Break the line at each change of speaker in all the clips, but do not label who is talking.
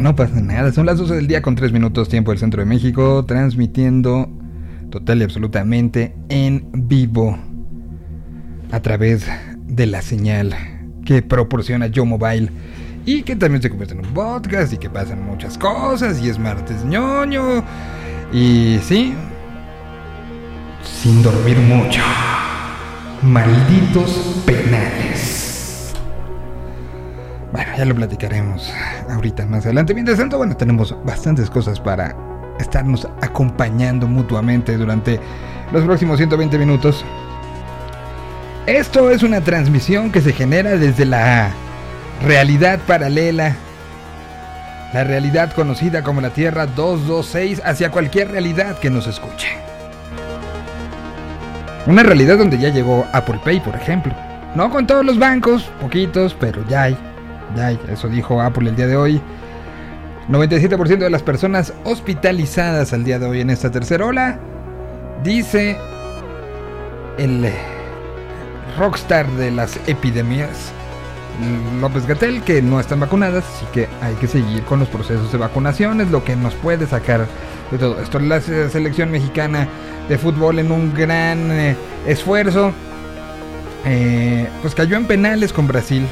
No pasa nada. Son las 12 del día con 3 minutos tiempo del centro de México, transmitiendo total y absolutamente en vivo a través de la señal que proporciona Yo Mobile y que también se convierte en un podcast y que pasan muchas cosas y es martes ñoño y sí, sin dormir mucho. Malditos penales. Ya lo platicaremos ahorita más adelante. Mientras tanto, bueno, tenemos bastantes cosas para estarnos acompañando mutuamente durante los próximos 120 minutos. Esto es una transmisión que se genera desde la realidad paralela, la realidad conocida como la Tierra 226 hacia cualquier realidad que nos escuche. Una realidad donde ya llegó Apple Pay, por ejemplo. No con todos los bancos, poquitos, pero ya hay. Hay, eso dijo Apple el día de hoy. 97% de las personas hospitalizadas al día de hoy en esta tercera ola, dice el rockstar de las epidemias, López Gatel, que no están vacunadas, así que hay que seguir con los procesos de vacunación, es lo que nos puede sacar de todo esto. La selección mexicana de fútbol en un gran eh, esfuerzo, eh, pues cayó en penales con Brasil.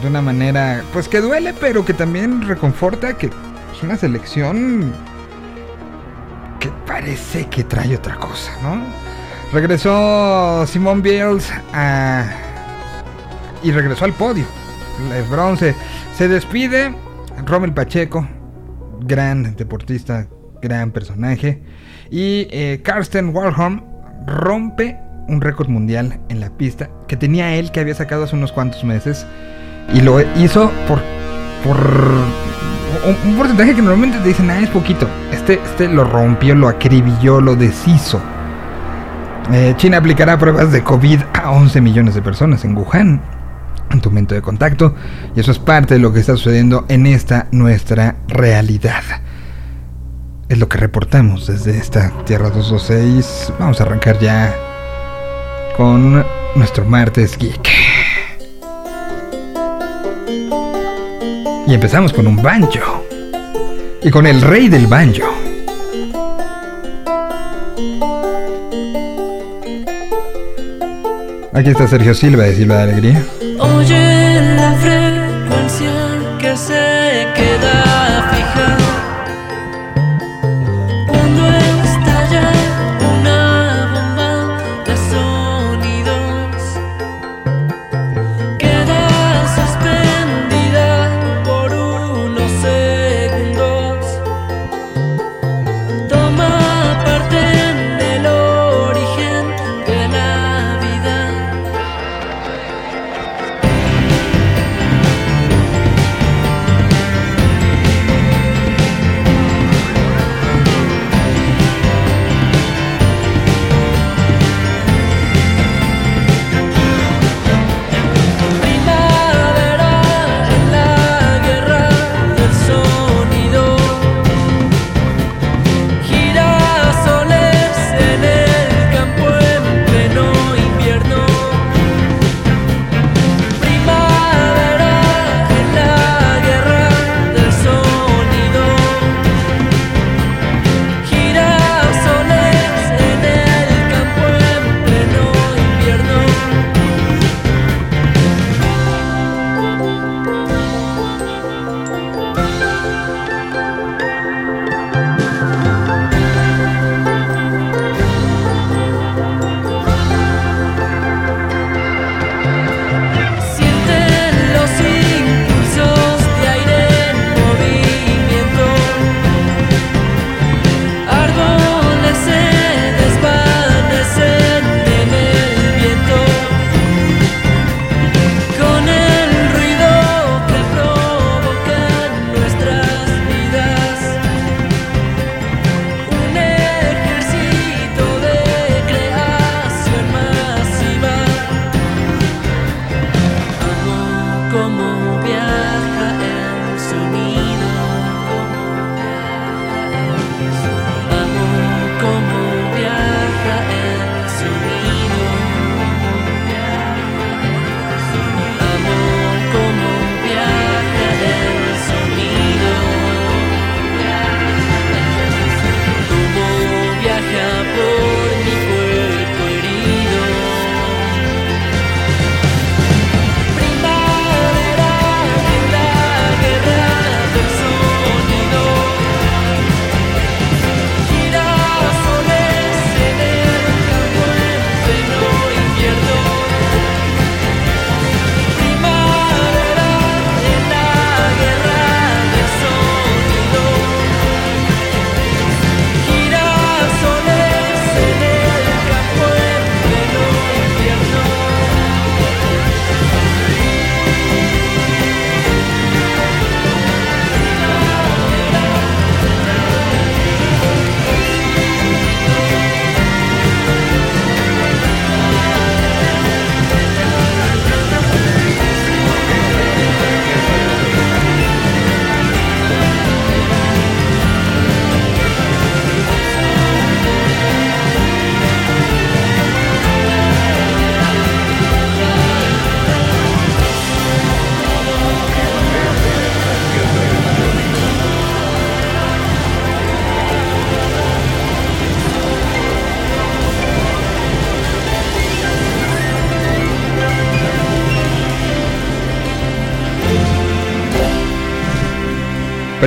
De una manera, pues que duele, pero que también reconforta que es una selección que parece que trae otra cosa, ¿no? Regresó Simón Biles a y regresó al podio. El bronce. Se despide Rommel Pacheco, gran deportista, gran personaje. Y eh, Karsten Warholm rompe un récord mundial en la pista que tenía él que había sacado hace unos cuantos meses. Y lo hizo por, por un, porcentaje que normalmente te dicen, ah, es poquito. Este, este lo rompió, lo acribilló, lo deshizo. Eh, China aplicará pruebas de COVID a 11 millones de personas en Wuhan en tu momento de contacto y eso es parte de lo que está sucediendo en esta nuestra realidad. Es lo que reportamos desde esta Tierra 226. Vamos a arrancar ya con nuestro martes geek. Y empezamos con un banjo. Y con el rey del banjo. Aquí está Sergio Silva de Silva de Alegría.
Oye la frecuencia que se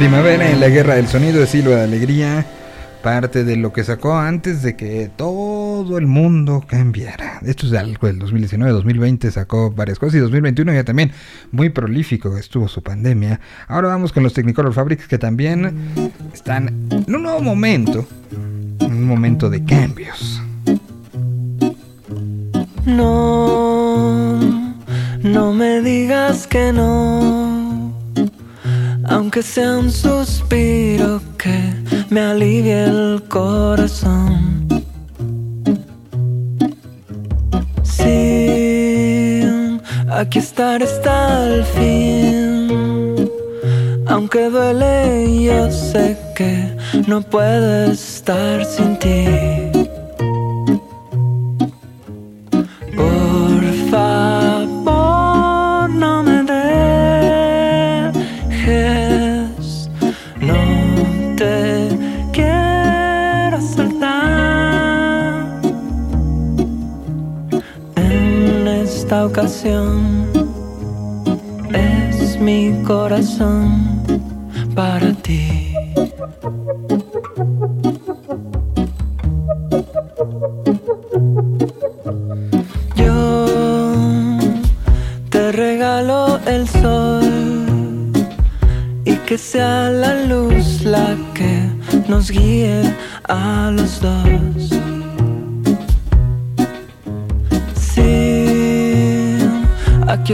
Primavera en la Guerra del Sonido de Silva de Alegría, parte de lo que sacó antes de que todo el mundo cambiara. Esto es algo del 2019-2020, sacó varias cosas y 2021 ya también muy prolífico estuvo su pandemia. Ahora vamos con los Technicolor Fabrics que también están en un nuevo momento, un momento de cambios.
No, no me digas que no aunque sea un suspiro que me alivie el corazón. Sí, aquí estar hasta el fin. Aunque duele, yo sé que no puedo estar sin ti. Es mi corazón para ti. Yo te regalo el sol y que sea la luz la que nos guíe a los dos.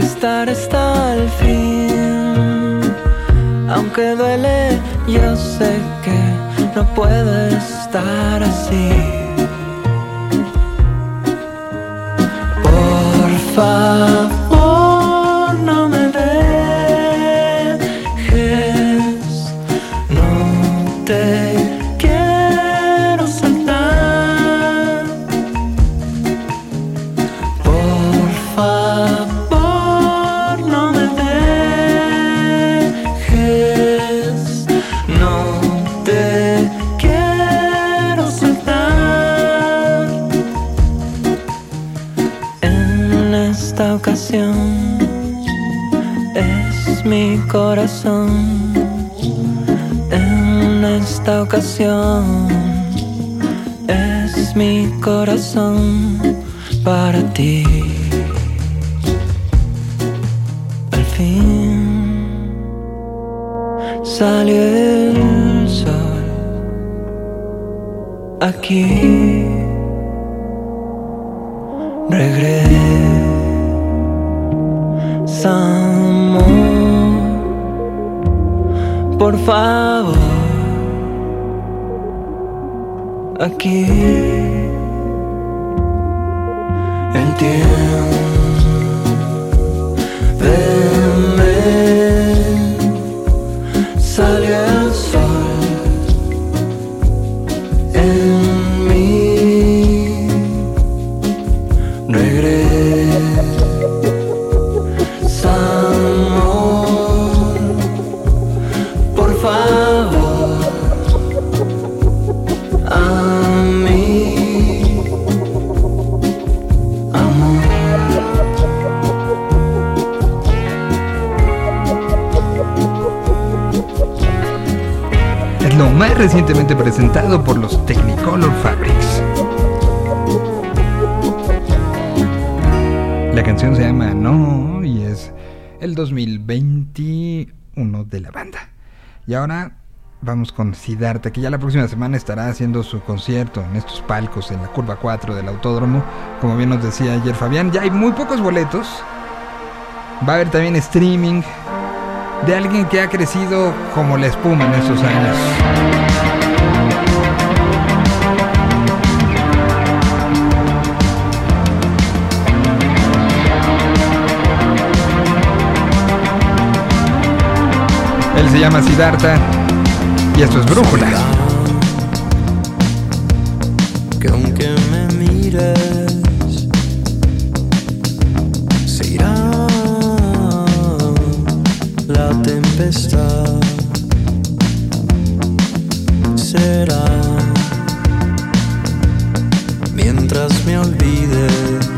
Estar hasta el fin. Aunque duele, yo sé que no puedo estar así. Por favor,
con Siddhartha, que ya la próxima semana estará haciendo su concierto en estos palcos en la curva 4 del autódromo. Como bien nos decía ayer Fabián, ya hay muy pocos boletos. Va a haber también streaming de alguien que ha crecido como la espuma en estos años. Él se llama Siddhartha y esto es Brújula.
que aunque me mires se irá la tempestad será mientras me olvides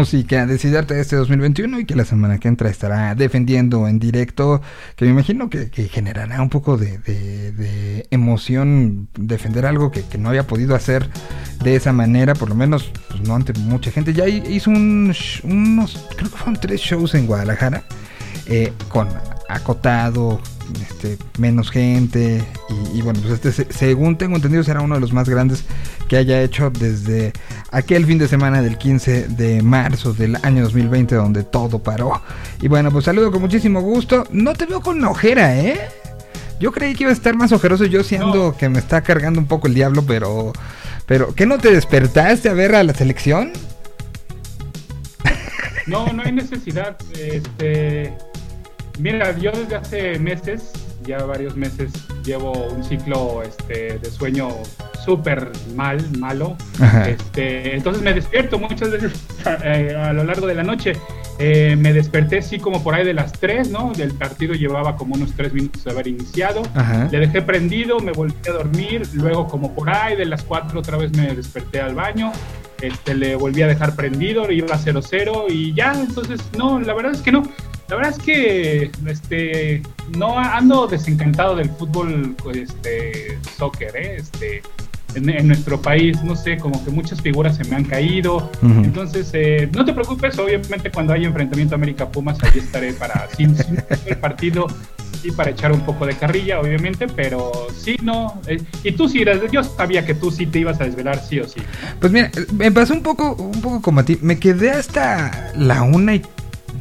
música de
este 2021 y que la semana que entra estará defendiendo en directo, que me imagino que, generará un poco de, emoción defender algo que, no había podido hacer de esa manera, por lo menos pues, no ante mucha gente. Ya hi- hizo unos, creo que fueron tres shows en Guadalajara, eh, con acotado, este, menos gente y, y bueno, pues este se- según tengo entendido será uno de los más grandes que haya hecho desde aquel fin de semana del 15 de marzo del año 2020 donde todo paró. Y bueno, pues saludo con muchísimo gusto. No te veo con ojera, ¿eh? Yo creí que iba a estar más ojeroso yo siendo que me está cargando un poco el diablo, pero pero ¿qué no te despertaste a ver a la selección?
No, no hay necesidad. Este, mira, yo desde hace meses, ya varios meses, llevo un ciclo este, de sueño súper mal, malo. Este, entonces me despierto muchas veces eh, a lo largo de la noche. Eh, me desperté así como por ahí de las 3, ¿no? Del partido llevaba como unos 3 minutos de haber iniciado.
Ajá.
Le dejé prendido, me volví a dormir, luego como por ahí de las 4 otra vez me desperté al baño, este, le volví a dejar prendido, iba a 0-0 y ya, entonces no, la verdad es que no. La verdad es que este, no ando desencantado del fútbol este, soccer, ¿eh? este, en, en nuestro país, no sé, como que muchas figuras se me han caído. Entonces, eh, no te preocupes, obviamente cuando haya enfrentamiento América-Pumas, ahí estaré para, sin, sin el partido, y para echar un poco de carrilla, obviamente, pero sí, no. eh, y tú sí, eras- yo sabía que tú sí te ibas a desvelar sí o sí.
Pues mira, me pasó un poco, un poco como a ti. Me quedé hasta la una y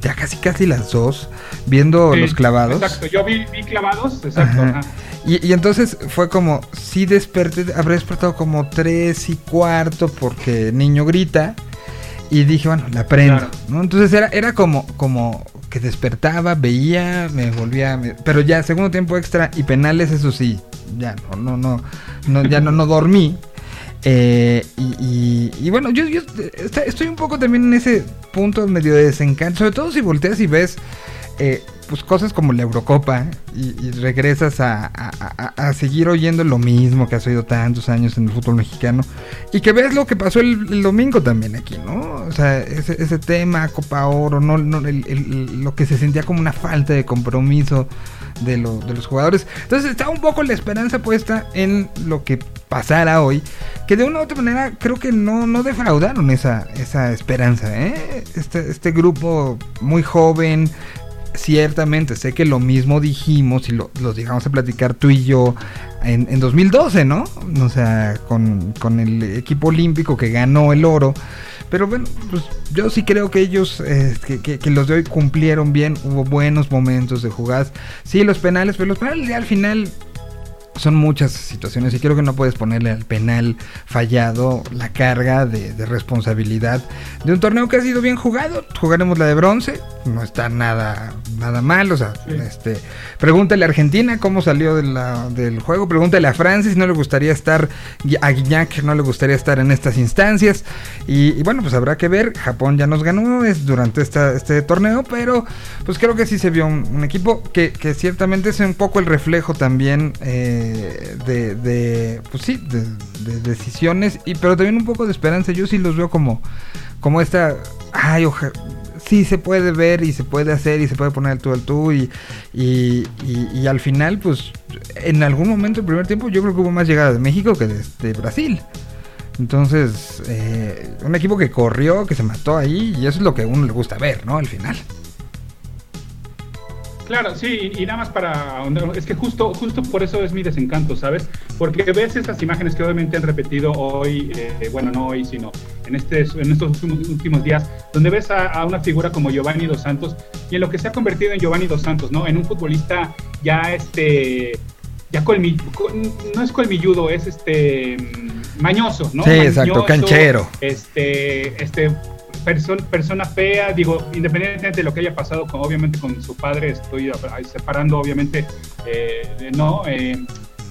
ya casi casi las dos viendo
Sí,
los clavados.
Exacto, yo vi, vi clavados, exacto.
Ajá.
ajá.
Y, y entonces fue como, sí desperté, habré despertado como tres y cuarto porque niño grita. Y dije, bueno, la prendo.
Claro.
¿no? Entonces era, era como, como que despertaba, veía, me volvía. me- pero ya, segundo tiempo extra y penales, eso sí. Ya no, no, no. no ya no, no dormí. Eh, y, y- y bueno, yo, yo estoy un poco también en ese punto medio de desencanto. Sobre todo si volteas y ves eh, pues cosas como la Eurocopa y, y regresas a, a- a- seguir oyendo lo mismo que has oído tantos años en el fútbol mexicano y que ves lo que pasó el, el domingo también aquí, ¿no? O sea, ese, ese tema, Copa Oro, no, no el- el- lo que se sentía como una falta de compromiso de, lo- de los jugadores. Entonces está un poco la esperanza puesta en lo que pasara hoy, que de una u otra manera creo que no, no defraudaron esa, esa esperanza. ¿eh? Este, este grupo muy joven, ciertamente sé que lo mismo dijimos y lo, lo dejamos a platicar tú y yo en, en 2012, ¿no? O sea, con, con el equipo olímpico que ganó el oro. Pero bueno, pues yo sí creo que ellos, eh, que, que- que los de hoy cumplieron bien, hubo buenos momentos de jugadas. Sí, los penales, pero los penales ya al final son muchas situaciones y creo que no puedes ponerle al penal fallado la carga de, de responsabilidad de un torneo que ha sido bien jugado. Jugaremos la de bronce, no está nada, nada mal. O sea,
Sí.
este, pregúntale a Argentina cómo salió de la- del juego, pregúntale a Francis, no le gustaría estar, a Guiñac no le gustaría estar en estas instancias. Y, y bueno, pues habrá que ver. Japón ya nos ganó es durante esta, este torneo, pero pues creo que sí se vio un, un equipo que, que ciertamente es un poco el reflejo también eh, de, pues sí, de, de decisiones, y pero también un poco de esperanza. Yo sí los veo como, como esta, ay, oja- sí se puede ver y se puede hacer y se puede poner el tú al tú y, y, al final, pues en algún momento del primer tiempo yo creo que hubo más llegada de México que de, de Brasil. Entonces, eh, un equipo que corrió, que se mató ahí, y eso es lo que a uno le gusta ver, ¿no? Al final.
Claro, sí, y, nada más para es que justo, justo por eso es mi desencanto, ¿sabes? Porque ves esas imágenes que obviamente han repetido hoy, eh, bueno, no hoy, sino en, este, en estos últimos, últimos días, donde ves a, a una figura como Giovanni Dos Santos y en lo que se ha convertido en Giovanni Dos Santos, ¿no? En un futbolista ya este, ya colmi, col- no es colmilludo, es este mm, mañoso, ¿no?
Sí, exacto, canchero.
Este, este person- persona fea, digo, independientemente de lo que haya pasado, con, obviamente con su padre, estoy separando, obviamente, eh, no, eh,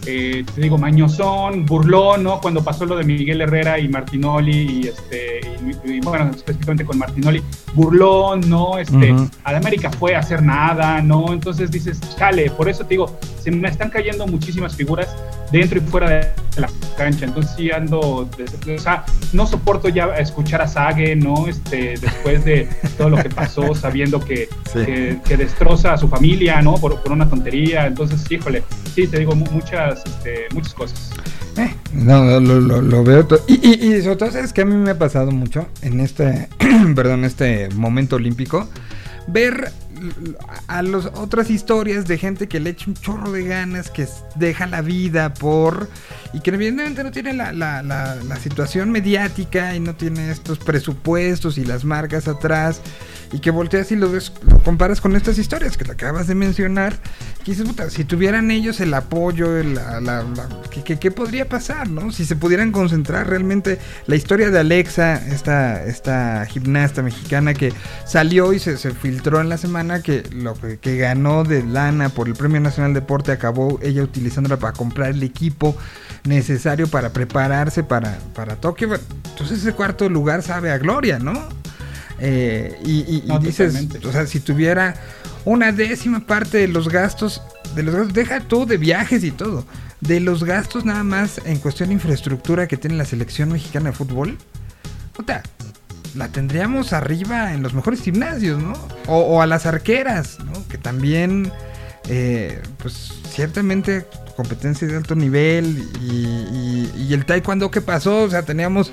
eh, te digo, mañosón, burlón, ¿no? Cuando pasó lo de Miguel Herrera y Martinoli, y, este, y, y, bueno, específicamente con Martinoli, burlón, ¿no? Este,
Ujú.
a la América fue a hacer nada, ¿no? Entonces dices, chale, por eso te digo, se me están cayendo muchísimas figuras dentro y fuera de la cancha, entonces sí ando, de- o sea, no soporto ya escuchar a Sage, ¿no? Este, después de todo lo que pasó, sabiendo que,
Sí.
que, que destroza a su familia, ¿no? Por, por una tontería, entonces, híjole, sí, te digo mu- muchas, este, muchas cosas.
Eh, no, lo, lo- veo todo. Y, y, y sobre todo, ¿sabes que A mí me ha pasado mucho en este, perdón, este momento olímpico, ver a las otras historias de gente que le echa un chorro de ganas, que deja la vida por... Y que evidentemente no tiene la, la- la- la situación mediática y no tiene estos presupuestos y las marcas atrás. Y que volteas y lo ves, lo comparas con estas historias que te acabas de mencionar. Dices, puta, si tuvieran ellos el apoyo, el- la, la- la- ¿qué, qué- qué podría pasar, no? Si se pudieran concentrar realmente la historia de Alexa, esta, esta gimnasta mexicana que salió y se, se filtró en la semana que lo que, que ganó de lana por el Premio Nacional de Deporte acabó ella utilizándola para comprar el equipo necesario para prepararse para, para Tokio. Entonces ese cuarto lugar sabe a gloria, ¿no? Eh, y y- dices,
totalmente.
o sea, si tuviera una décima parte de los gastos, de los gastos, deja tú de viajes y todo, de los gastos nada más en cuestión de infraestructura que tiene la selección mexicana de fútbol, puta, la tendríamos arriba en los mejores gimnasios, ¿no? O, o a las arqueras, ¿no? Que también, eh, pues ciertamente competencia de alto nivel y, y- y el taekwondo que pasó, o sea, teníamos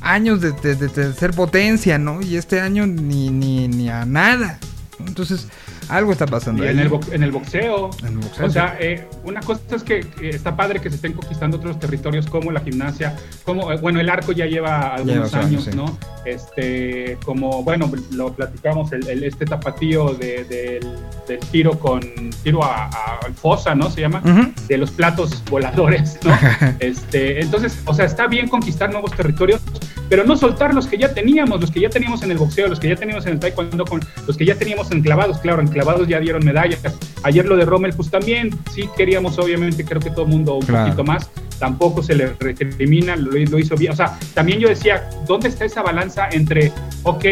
años de- de ser potencia, ¿no? Y este año ni, ni, ni a nada. Entonces, algo está pasando.
Y
ahí.
en el, en el boxeo.
En el boxeo,
O sea, eh, una cosa es que, está padre que se estén conquistando otros territorios como la gimnasia, como, eh, bueno, el arco ya lleva algunos
Lleva
años,
años, sí.
¿no? Este, como, bueno, lo platicamos, el, el- este tapatío de- del, del tiro con, tiro a, a- fosa, ¿no? Se llama, de los platos voladores, ¿no? este, entonces, o sea, está bien conquistar nuevos territorios, pero no soltar los que ya teníamos, los que ya teníamos en el boxeo, los que ya teníamos en el taekwondo, con los que ya teníamos enclavados, claro, enclavados ya dieron medallas. Ayer lo de Rommel, pues también, sí queríamos, obviamente, creo que todo el mundo un
Claro.
poquito más, tampoco se le recrimina, lo, lo hizo bien, o sea, también yo decía, ¿dónde está esa balanza entre, ok,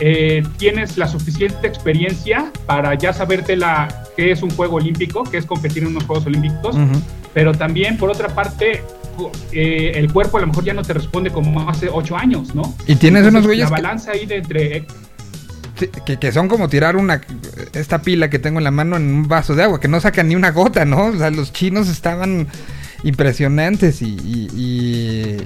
eh, tienes la suficiente experiencia para ya saberte la, qué es un juego olímpico, qué es competir en unos Juegos Olímpicos, pero también, por otra parte, eh, el cuerpo a lo mejor ya no te responde como hace ocho años, ¿no?
Y tienes
Entonces,
unos güeyes
La
que-
balanza ahí de entre...
Que, que son como tirar una esta pila que tengo en la mano en un vaso de agua, que no sacan ni una gota, ¿no? O sea, los chinos estaban impresionantes y, y- y-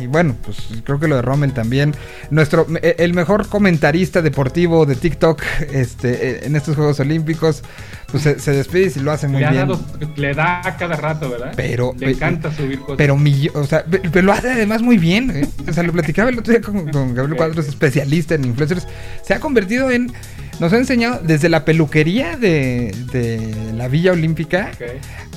y bueno, pues creo que lo de Rommel también. Nuestro, e- el mejor comentarista deportivo de TikTok este, en estos Juegos Olímpicos, pues se, se despide y lo hace muy
le,
bien.
dado- le da a cada rato, ¿verdad?
Pero-
Le encanta subir cosas.
Pero, millo- o sea, pe- pero lo hace además muy bien. ¿eh? O sea, lo platicaba el otro día con, con Gabriel Cuadros, especialista en influencers. Se ha convertido en. Nos ha enseñado desde la peluquería de, de la Villa Olímpica,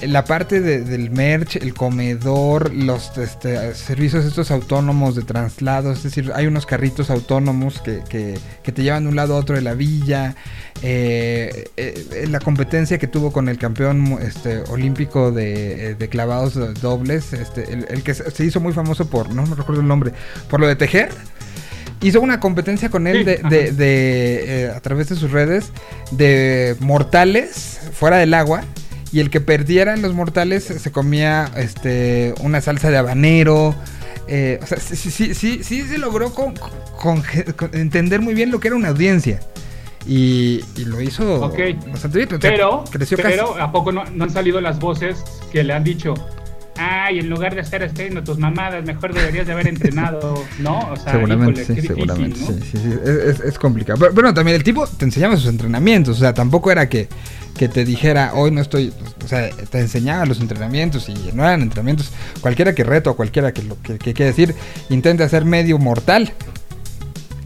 la parte de- del merch, el comedor, los este, servicios estos autónomos de traslado. Es decir, hay unos carritos autónomos que, que- que te llevan de un lado a otro de la villa. eh, eh, la competencia que tuvo con el campeón este, olímpico de, eh, de clavados dobles, este, el, el que se hizo muy famoso por, no me recuerdo el nombre, por lo de tejer. Hizo una competencia con él
Sí,
de, de- de, eh, a través de sus redes de mortales fuera del agua y el que perdiera en los mortales se comía este una salsa de habanero. eh, o sea, sí, sí, sí, sí, se logró con, con- con entender muy bien lo que era una audiencia. Y, y lo hizo bastante bien. o sea,
Pero,
creció
pero
casi.
¿a poco no, no han salido las voces que le han dicho? Ay, en lugar de estar haciendo tus mamadas, mejor deberías de haber entrenado, ¿no? O sea,
Seguramente,
híjole,
sí,
difícil,
seguramente,
¿no?
sí, sí, sí, es, es- es complicado. Pero bueno, también el tipo te enseñaba sus entrenamientos, o sea, tampoco era que, que te dijera, hoy no estoy, o sea, te enseñaba los entrenamientos y no eran entrenamientos, cualquiera que reto, cualquiera que lo que, que quiere decir, intente hacer medio mortal,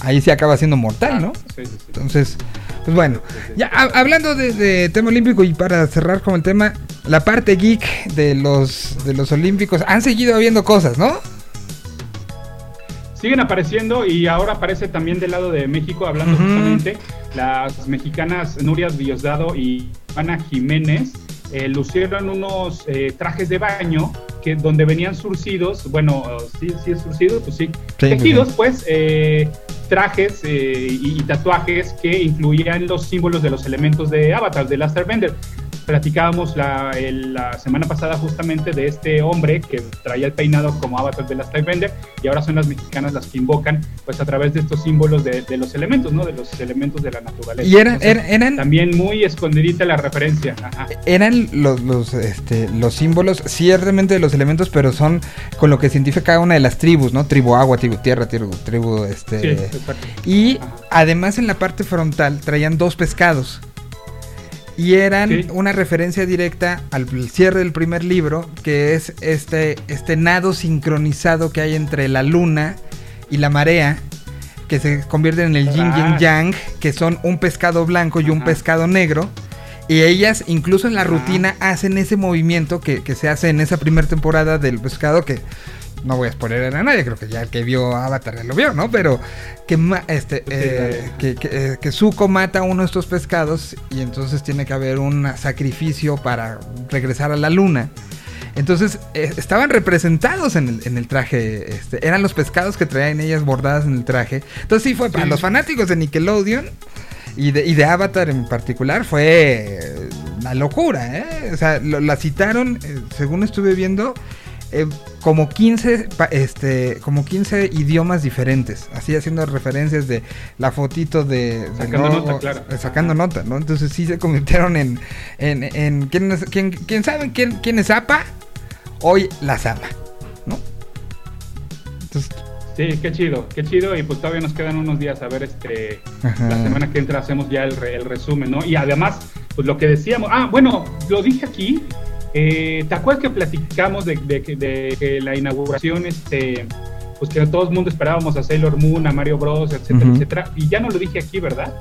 ahí se acaba siendo mortal, ¿no?
Sí, sí, sí.
Entonces, pues bueno, ya ha- hablando de, de tema olímpico y para cerrar con el tema, la parte geek de los, de los olímpicos, han seguido habiendo cosas, ¿no?
Siguen apareciendo y ahora aparece también del lado de México, hablando justamente, las mexicanas Nuria Diosdado y Ana Jiménez eh, lucieron unos eh, trajes de baño que donde venían surcidos, bueno, sí, sí es surcido, pues sí,
Sí,
tejidos, pues, eh, trajes eh, y, y tatuajes que incluían los símbolos de los elementos de Avatar, de Last Airbender. Platicábamos la, el- la semana pasada justamente de este hombre que traía el peinado como Avatar de Last Airbender y ahora son las mexicanas las que invocan pues a través de estos símbolos de, de los elementos, ¿no? De los elementos de la naturaleza.
Y eran,
Entonces,
eran, eran,
también muy escondidita la referencia. Ajá.
eran los, los, este, los símbolos, ciertamente de los elementos, pero son con lo que se identifica cada una de las tribus, ¿no? Tribu agua, tribu tierra, tribu, tribu este.
Sí,
y
Ajá.
además en la parte frontal traían dos pescados. Y eran
Sí.
una referencia directa al cierre del primer libro, que es este, este nado sincronizado que hay entre la luna y la marea, que se convierten en el yin y yang, que son un pescado blanco y un pescado negro. Y ellas, incluso en la
Ah.
rutina, hacen ese movimiento que, que se hace en esa primera temporada del pescado que no voy a spoiler a nadie, creo que ya el que vio Avatar ya lo vio, ¿no? Pero que este eh, que, que, eh, que Zuko mata a uno de estos pescados y entonces tiene que haber un sacrificio para regresar a la luna. Entonces eh, estaban representados en el, en el traje, este, eran los pescados que traían ellas bordadas en el traje. Entonces sí fue para
Sí.
los fanáticos de Nickelodeon y de, y de Avatar en particular fue eh, una locura, ¿eh? O sea, lo- la citaron, eh, según estuve viendo, eh, como 15 pa- este como 15 idiomas diferentes, así haciendo referencias de la fotito de, del
Sacando nota, claro.
eh, sacando nota, ¿no? Entonces sí se convirtieron en en, en ¿quién, es- quién, quién sabe quién, quién es APA? Hoy las ama, ¿no? Entonces,
Sí, qué chido, qué chido. Y pues todavía nos quedan unos días a ver este
Ajá.
la semana que entra hacemos ya el, re- el resumen, ¿no? Y además, pues lo que decíamos, ah, bueno, lo dije aquí. Eh, ¿Te acuerdas que platicamos de, de que- de que la inauguración, este, pues que todo el mundo esperábamos a Sailor Moon, a Mario Bros, etcétera, etcétera? Y ya no lo dije aquí, ¿verdad?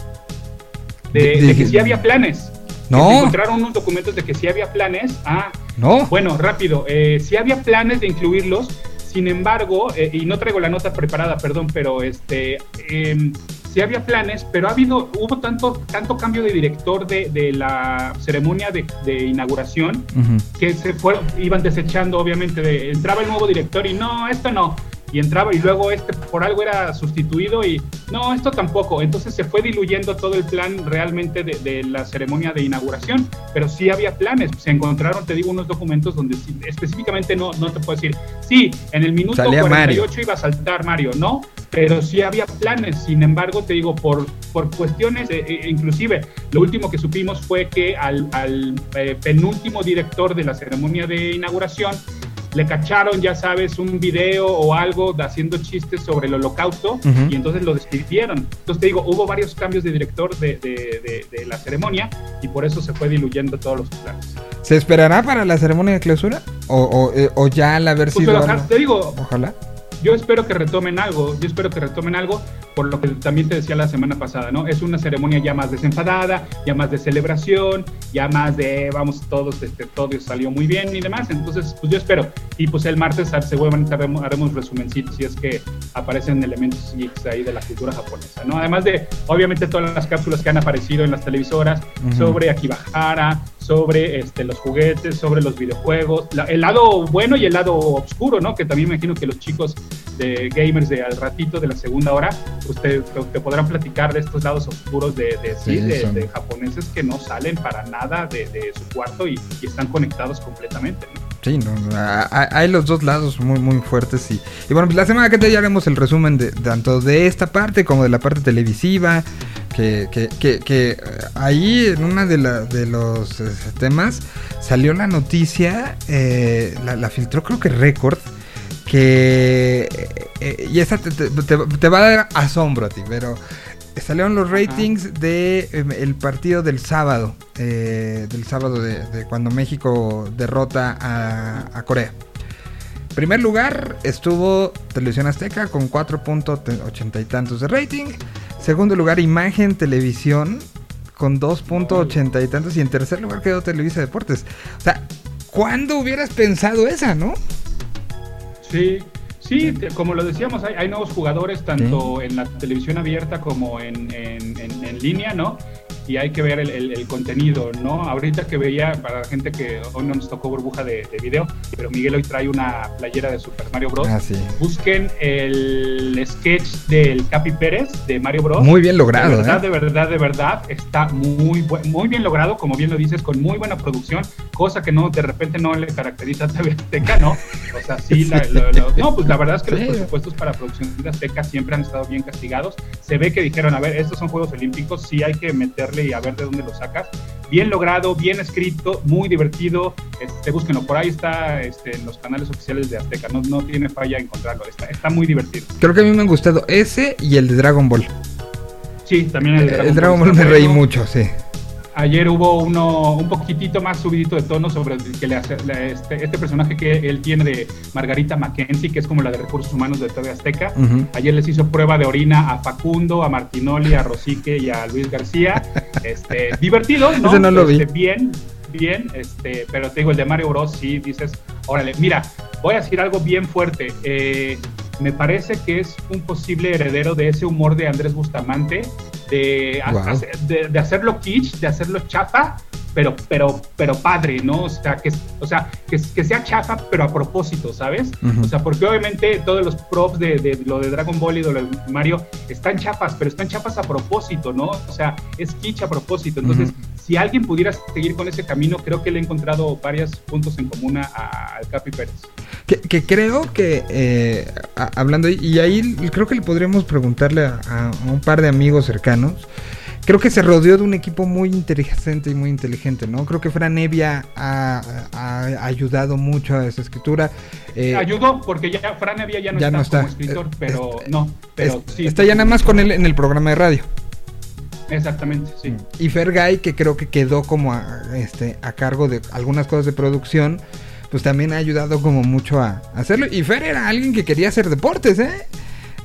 De,
De-
de
de-
que sí había planes.
No.
se encontraron unos documentos de que sí había planes. Ah,
no.
bueno, rápido, eh, sí había planes de incluirlos, sin embargo, eh, y no traigo la nota preparada, perdón, pero este, eh, sí había planes, pero ha habido, hubo tanto, tanto cambio de director de, de la ceremonia de, de inauguración que se fueron, iban desechando, obviamente, de, entraba el nuevo director y no, esto no, y entraba y luego este por algo era sustituido y no, esto tampoco. Entonces se fue diluyendo todo el plan realmente de, de la ceremonia de inauguración, pero sí había planes. Se encontraron, te digo, unos documentos donde específicamente no, no te puedo decir, sí, en el minuto
Salía
48 iba a saltar Mario, no, pero sí había planes. Sin embargo, te digo, por, por cuestiones, eh, eh, inclusive, lo último que supimos fue que al, al eh, penúltimo director de la ceremonia de inauguración, le cacharon, ya sabes, un video o algo de haciendo chistes sobre el holocausto y entonces lo despidieron. Entonces te digo, hubo varios cambios de director de, de- de- de la ceremonia y por eso se fue diluyendo todos los planes.
¿Se esperará para la ceremonia de clausura? ¿O, o, eh, o ya al haber
Pues,
sido
pero,
algo?
te digo,
Ojalá.
Yo espero que retomen algo, yo espero que retomen algo, por lo que también te decía la semana pasada, ¿no? Es una ceremonia ya más desenfadada, ya más de celebración, ya más de vamos todos, este, todo salió muy bien y demás, entonces pues yo espero. Y pues el martes seguramente haremos, haremos resumencitos si es que aparecen elementos geeks ahí de la cultura japonesa, ¿no? Además de, obviamente, todas las cápsulas que han aparecido en las televisoras
Ujú.
sobre Akibahara, sobre este, los juguetes, sobre los videojuegos, la- el lado bueno y el lado oscuro, ¿no? Que también me imagino que los chicos de gamers de al ratito de la segunda hora, pues te, podrán platicar de estos lados oscuros de, de, sí, de, de japoneses que no salen para nada de, de su cuarto y, y están conectados completamente, ¿no?
Sí, no, hay los dos lados muy muy fuertes y, y bueno, pues la semana que te ya haremos el resumen de tanto de esta parte como de la parte televisiva, que, que, que, que, eh, ahí en una de, la- de los eh, temas salió la noticia, eh, la, la filtró creo que Record, que... eh, eh, y esa te, te- te- te va a dar asombro a ti, pero salieron los ratings de eh, el partido del sábado, eh, del sábado de, de cuando México derrota a, a Corea. Primer lugar estuvo Televisión Azteca con 4.80 y tantos de rating. Segundo lugar Imagen Televisión con 2.80 y tantos. Y en tercer lugar quedó Televisa Deportes. O sea, ¿cuándo hubieras pensado esa, no?
Sí, sí, te- como lo decíamos, hay, hay nuevos jugadores tanto en la televisión abierta como en, en- en- en línea, ¿no? Y hay que ver el, el- el contenido, ¿no? Ahorita que veía, para la gente que hoy no nos tocó burbuja de, de video, pero Miguel hoy trae una playera de Super Mario Bros.
Ah, sí.
Busquen el sketch del Capi Pérez de Mario Bros.
Muy bien logrado,
De verdad,
¿eh?
de verdad, de verdad, está muy, muy bien logrado, como bien lo dices, con muy buena producción, cosa que no, de repente no le caracteriza a TV Azteca, ¿no? O sea, sí, la- lo- lo- no, pues la verdad es que los presupuestos para producción de Azteca siempre han estado bien castigados. Se ve que dijeron, a ver, estos son Juegos Olímpicos, sí hay que meterle y a ver de dónde lo sacas. Bien logrado, bien escrito, muy divertido. Este, búsquenlo, por ahí está este, en los canales oficiales de Azteca, no, no tiene falla encontrarlo, está, está muy divertido.
Creo que a mí me han gustado ese y el de Dragon Ball.
Sí, también el,
El, Dragon Ball
está
me reí mucho, sí.
Ayer hubo uno un poquitito más subidito de tono sobre el que le hace la- este, este personaje que él tiene de Margarita Mackenzie, que es como la de recursos humanos de TV Azteca. Ayer les hizo prueba de orina a Facundo, a Martinoli, a Rosique y a Luis García. Este, divertido, ¿no?
Ese no lo vi.
Este, Bien, bien, este, pero te digo, el de Mario Bros. sí dices, órale, mira, voy a decir algo bien fuerte. Eh, me parece que es un posible heredero de ese humor de Andrés Bustamante, de,
Wow.
hacer- de, de hacerlo kitsch, de hacerlo chafa, pero, pero, pero padre, ¿no? O sea, que, o sea, que, que sea chafa, pero a propósito, ¿sabes? O sea, porque obviamente todos los props de, de lo de Dragon Ball y de lo de Mario están chafas, pero están chafas a propósito, ¿no? O sea, es kitsch a propósito. Entonces. Si alguien pudiera seguir con ese camino, creo que le he encontrado varios puntos en común al Capi Pérez.
Que, que creo que, eh, a- hablando, y- ahí creo que le podríamos preguntarle a, a un par de amigos cercanos. Creo que se rodeó de un equipo muy inteligente y muy inteligente, ¿no? Creo que Fran Evia ha, ayudado mucho a esa escritura. eh,
Ayudó porque ya Fran Evia ya no,
ya
está,
no está.
como escritor,
Eh,
pero
este-
no, pero sí.
está ya nada más con él en el programa de radio.
Exactamente, sí.
Y Fergay, que creo que quedó como a, este, a cargo de algunas cosas de producción, pues también ha ayudado como mucho a, hacerlo. Y Fer era alguien que quería hacer deportes, ¿eh?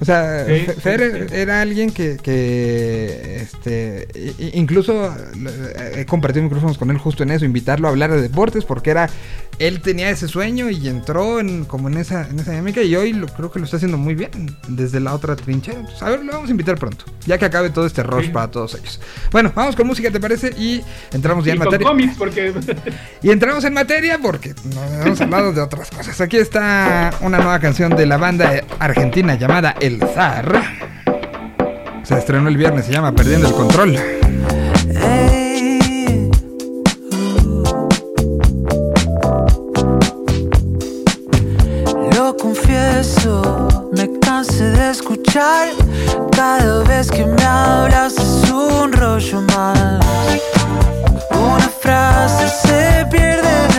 O sea,
Sí,
Fer
sí.
era alguien que, que este, incluso he compartido micrófonos con él justo en eso, invitarlo a hablar de deportes, porque era, él tenía ese sueño y entró en, como en esa, en esa dinámica y hoy lo, creo que lo está haciendo muy bien desde la otra trinchera. Entonces, a ver, lo vamos a invitar pronto, ya que acabe todo este rush
Sí.
para todos ellos. Bueno, vamos con música, ¿te parece? Y entramos ya
Y
en
con
materia.
cómics, porque
Y entramos en materia porque no hemos hablado de otras cosas. Aquí está una nueva canción de la banda argentina llamada El Zar. Se estrenó el viernes, se llama Perdiendo el Control.
Lo confieso, me cansé de escuchar cada vez que me hablas es un rollo más. Una frase se pierde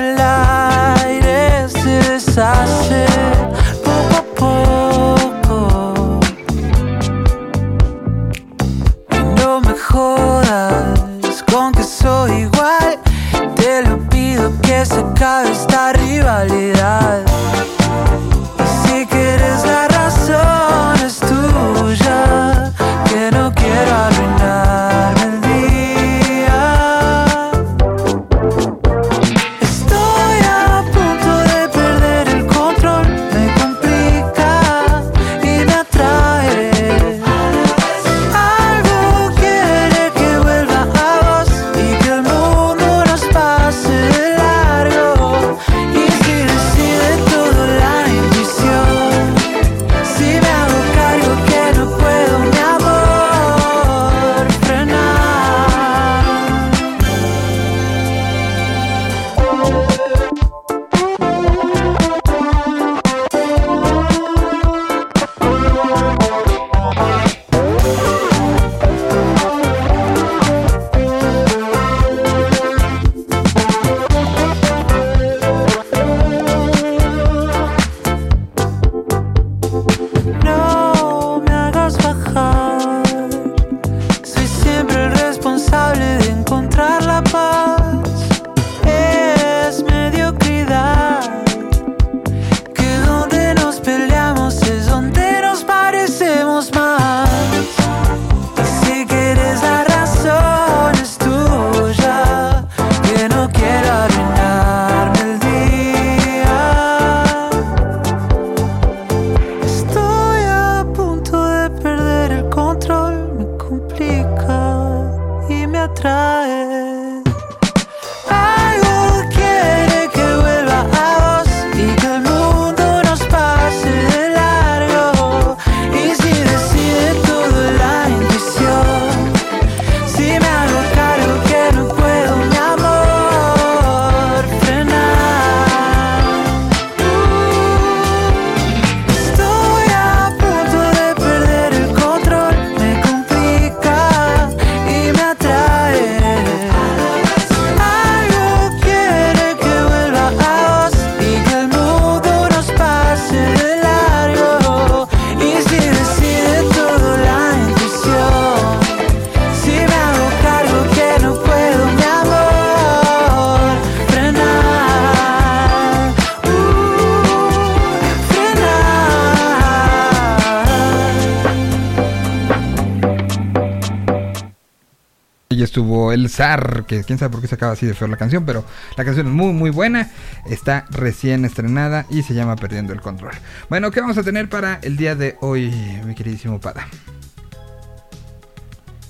que
quién sabe por qué se acaba así de feo la canción, pero la canción es muy muy buena, está recién estrenada y se llama Perdiendo el Control. Bueno, ¿qué vamos a tener para el día de hoy, mi queridísimo Pada?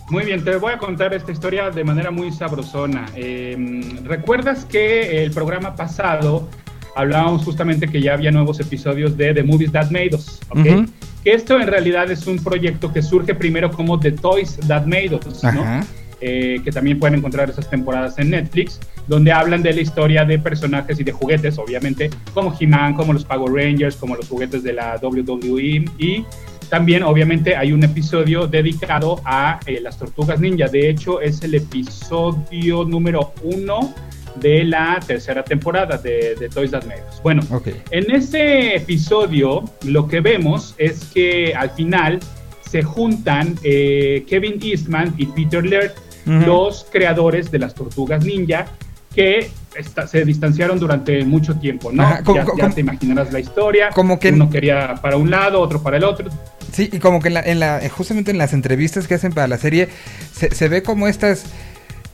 Muy bien, te voy a contar esta historia de manera muy sabrosona. Eh, ¿Recuerdas que el programa pasado hablábamos justamente que ya había nuevos episodios de The Movies That Made Us? ¿ok?
Ujú.
Que esto en realidad es un proyecto que surge primero como The Toys That Made Us, ¿no? Eh, que también pueden encontrar esas temporadas en Netflix, donde hablan de la historia de personajes y de juguetes, obviamente, como He-Man, como los Power Rangers, como los juguetes de la WWE y también, obviamente, hay un episodio dedicado a eh, las tortugas ninja. De hecho, es el episodio número uno de la tercera temporada de, de Toys That Made Us. Bueno, en ese episodio lo que vemos es que al final se juntan eh, Kevin Eastman y Peter Laird, Los creadores de las tortugas ninja, que esta- se distanciaron durante mucho tiempo, ¿no?
Ajá, como-
ya, te imaginarás la historia.
como que-
uno quería para un lado, otro para el otro.
Sí, y como que en la, en la- justamente en las entrevistas que hacen para la serie, se, se ve como estas.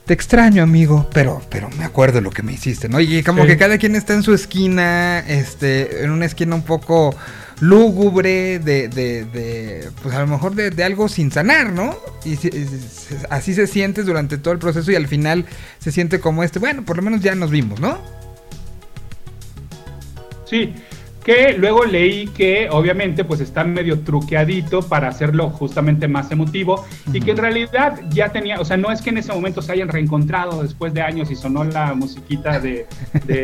Te extraño, amigo, pero, pero me acuerdo lo que me hiciste, ¿no? Y como
Sí.
que cada quien está en su esquina, este, en una esquina un poco lúgubre, de, de, de, pues a lo mejor de, de algo sin sanar, ¿no? Y si- y si- así se siente durante todo el proceso y al final se siente como este, bueno, por lo menos ya nos vimos, ¿no?
Sí, que luego leí que obviamente pues está medio truqueadito para hacerlo justamente más emotivo y que en realidad ya tenía, o sea, no es que en ese momento se hayan reencontrado después de años y sonó la musiquita de, de,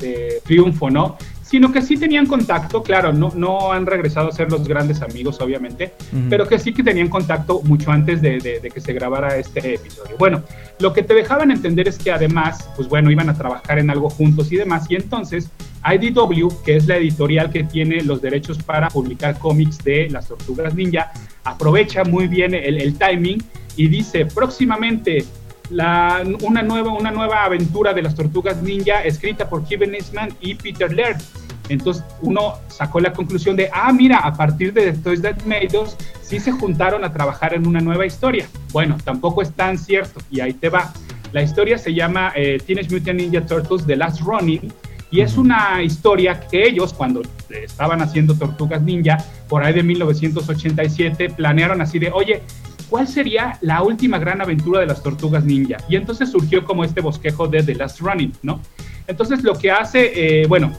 de Triunfo, ¿no? Sino que sí tenían contacto, claro, no, no han regresado a ser los grandes amigos, obviamente, pero que sí que tenían contacto mucho antes de, de- de que se grabara este episodio. Bueno, lo que te dejaban entender es que además, pues bueno, iban a trabajar en algo juntos y demás, y entonces IDW, que es la editorial que tiene los derechos para publicar cómics de las tortugas ninja, aprovecha muy bien el, el timing y dice próximamente la, una, nueva, una nueva aventura de las tortugas ninja escrita por Kevin Eastman y Peter Laird. Entonces uno sacó la conclusión de, ah, mira, a partir de The Toys That Made Us, sí se juntaron a trabajar en una nueva historia. Bueno, tampoco es tan cierto, y ahí te va. La historia se llama eh, Teenage Mutant Ninja Turtles The Last Running, y es una historia que ellos, cuando estaban haciendo Tortugas Ninja, por ahí de 1987, planearon así de, oye, ¿cuál sería la última gran aventura de las Tortugas Ninja? Y entonces surgió como este bosquejo de The Last Running, ¿no? Entonces lo que hace, eh, bueno,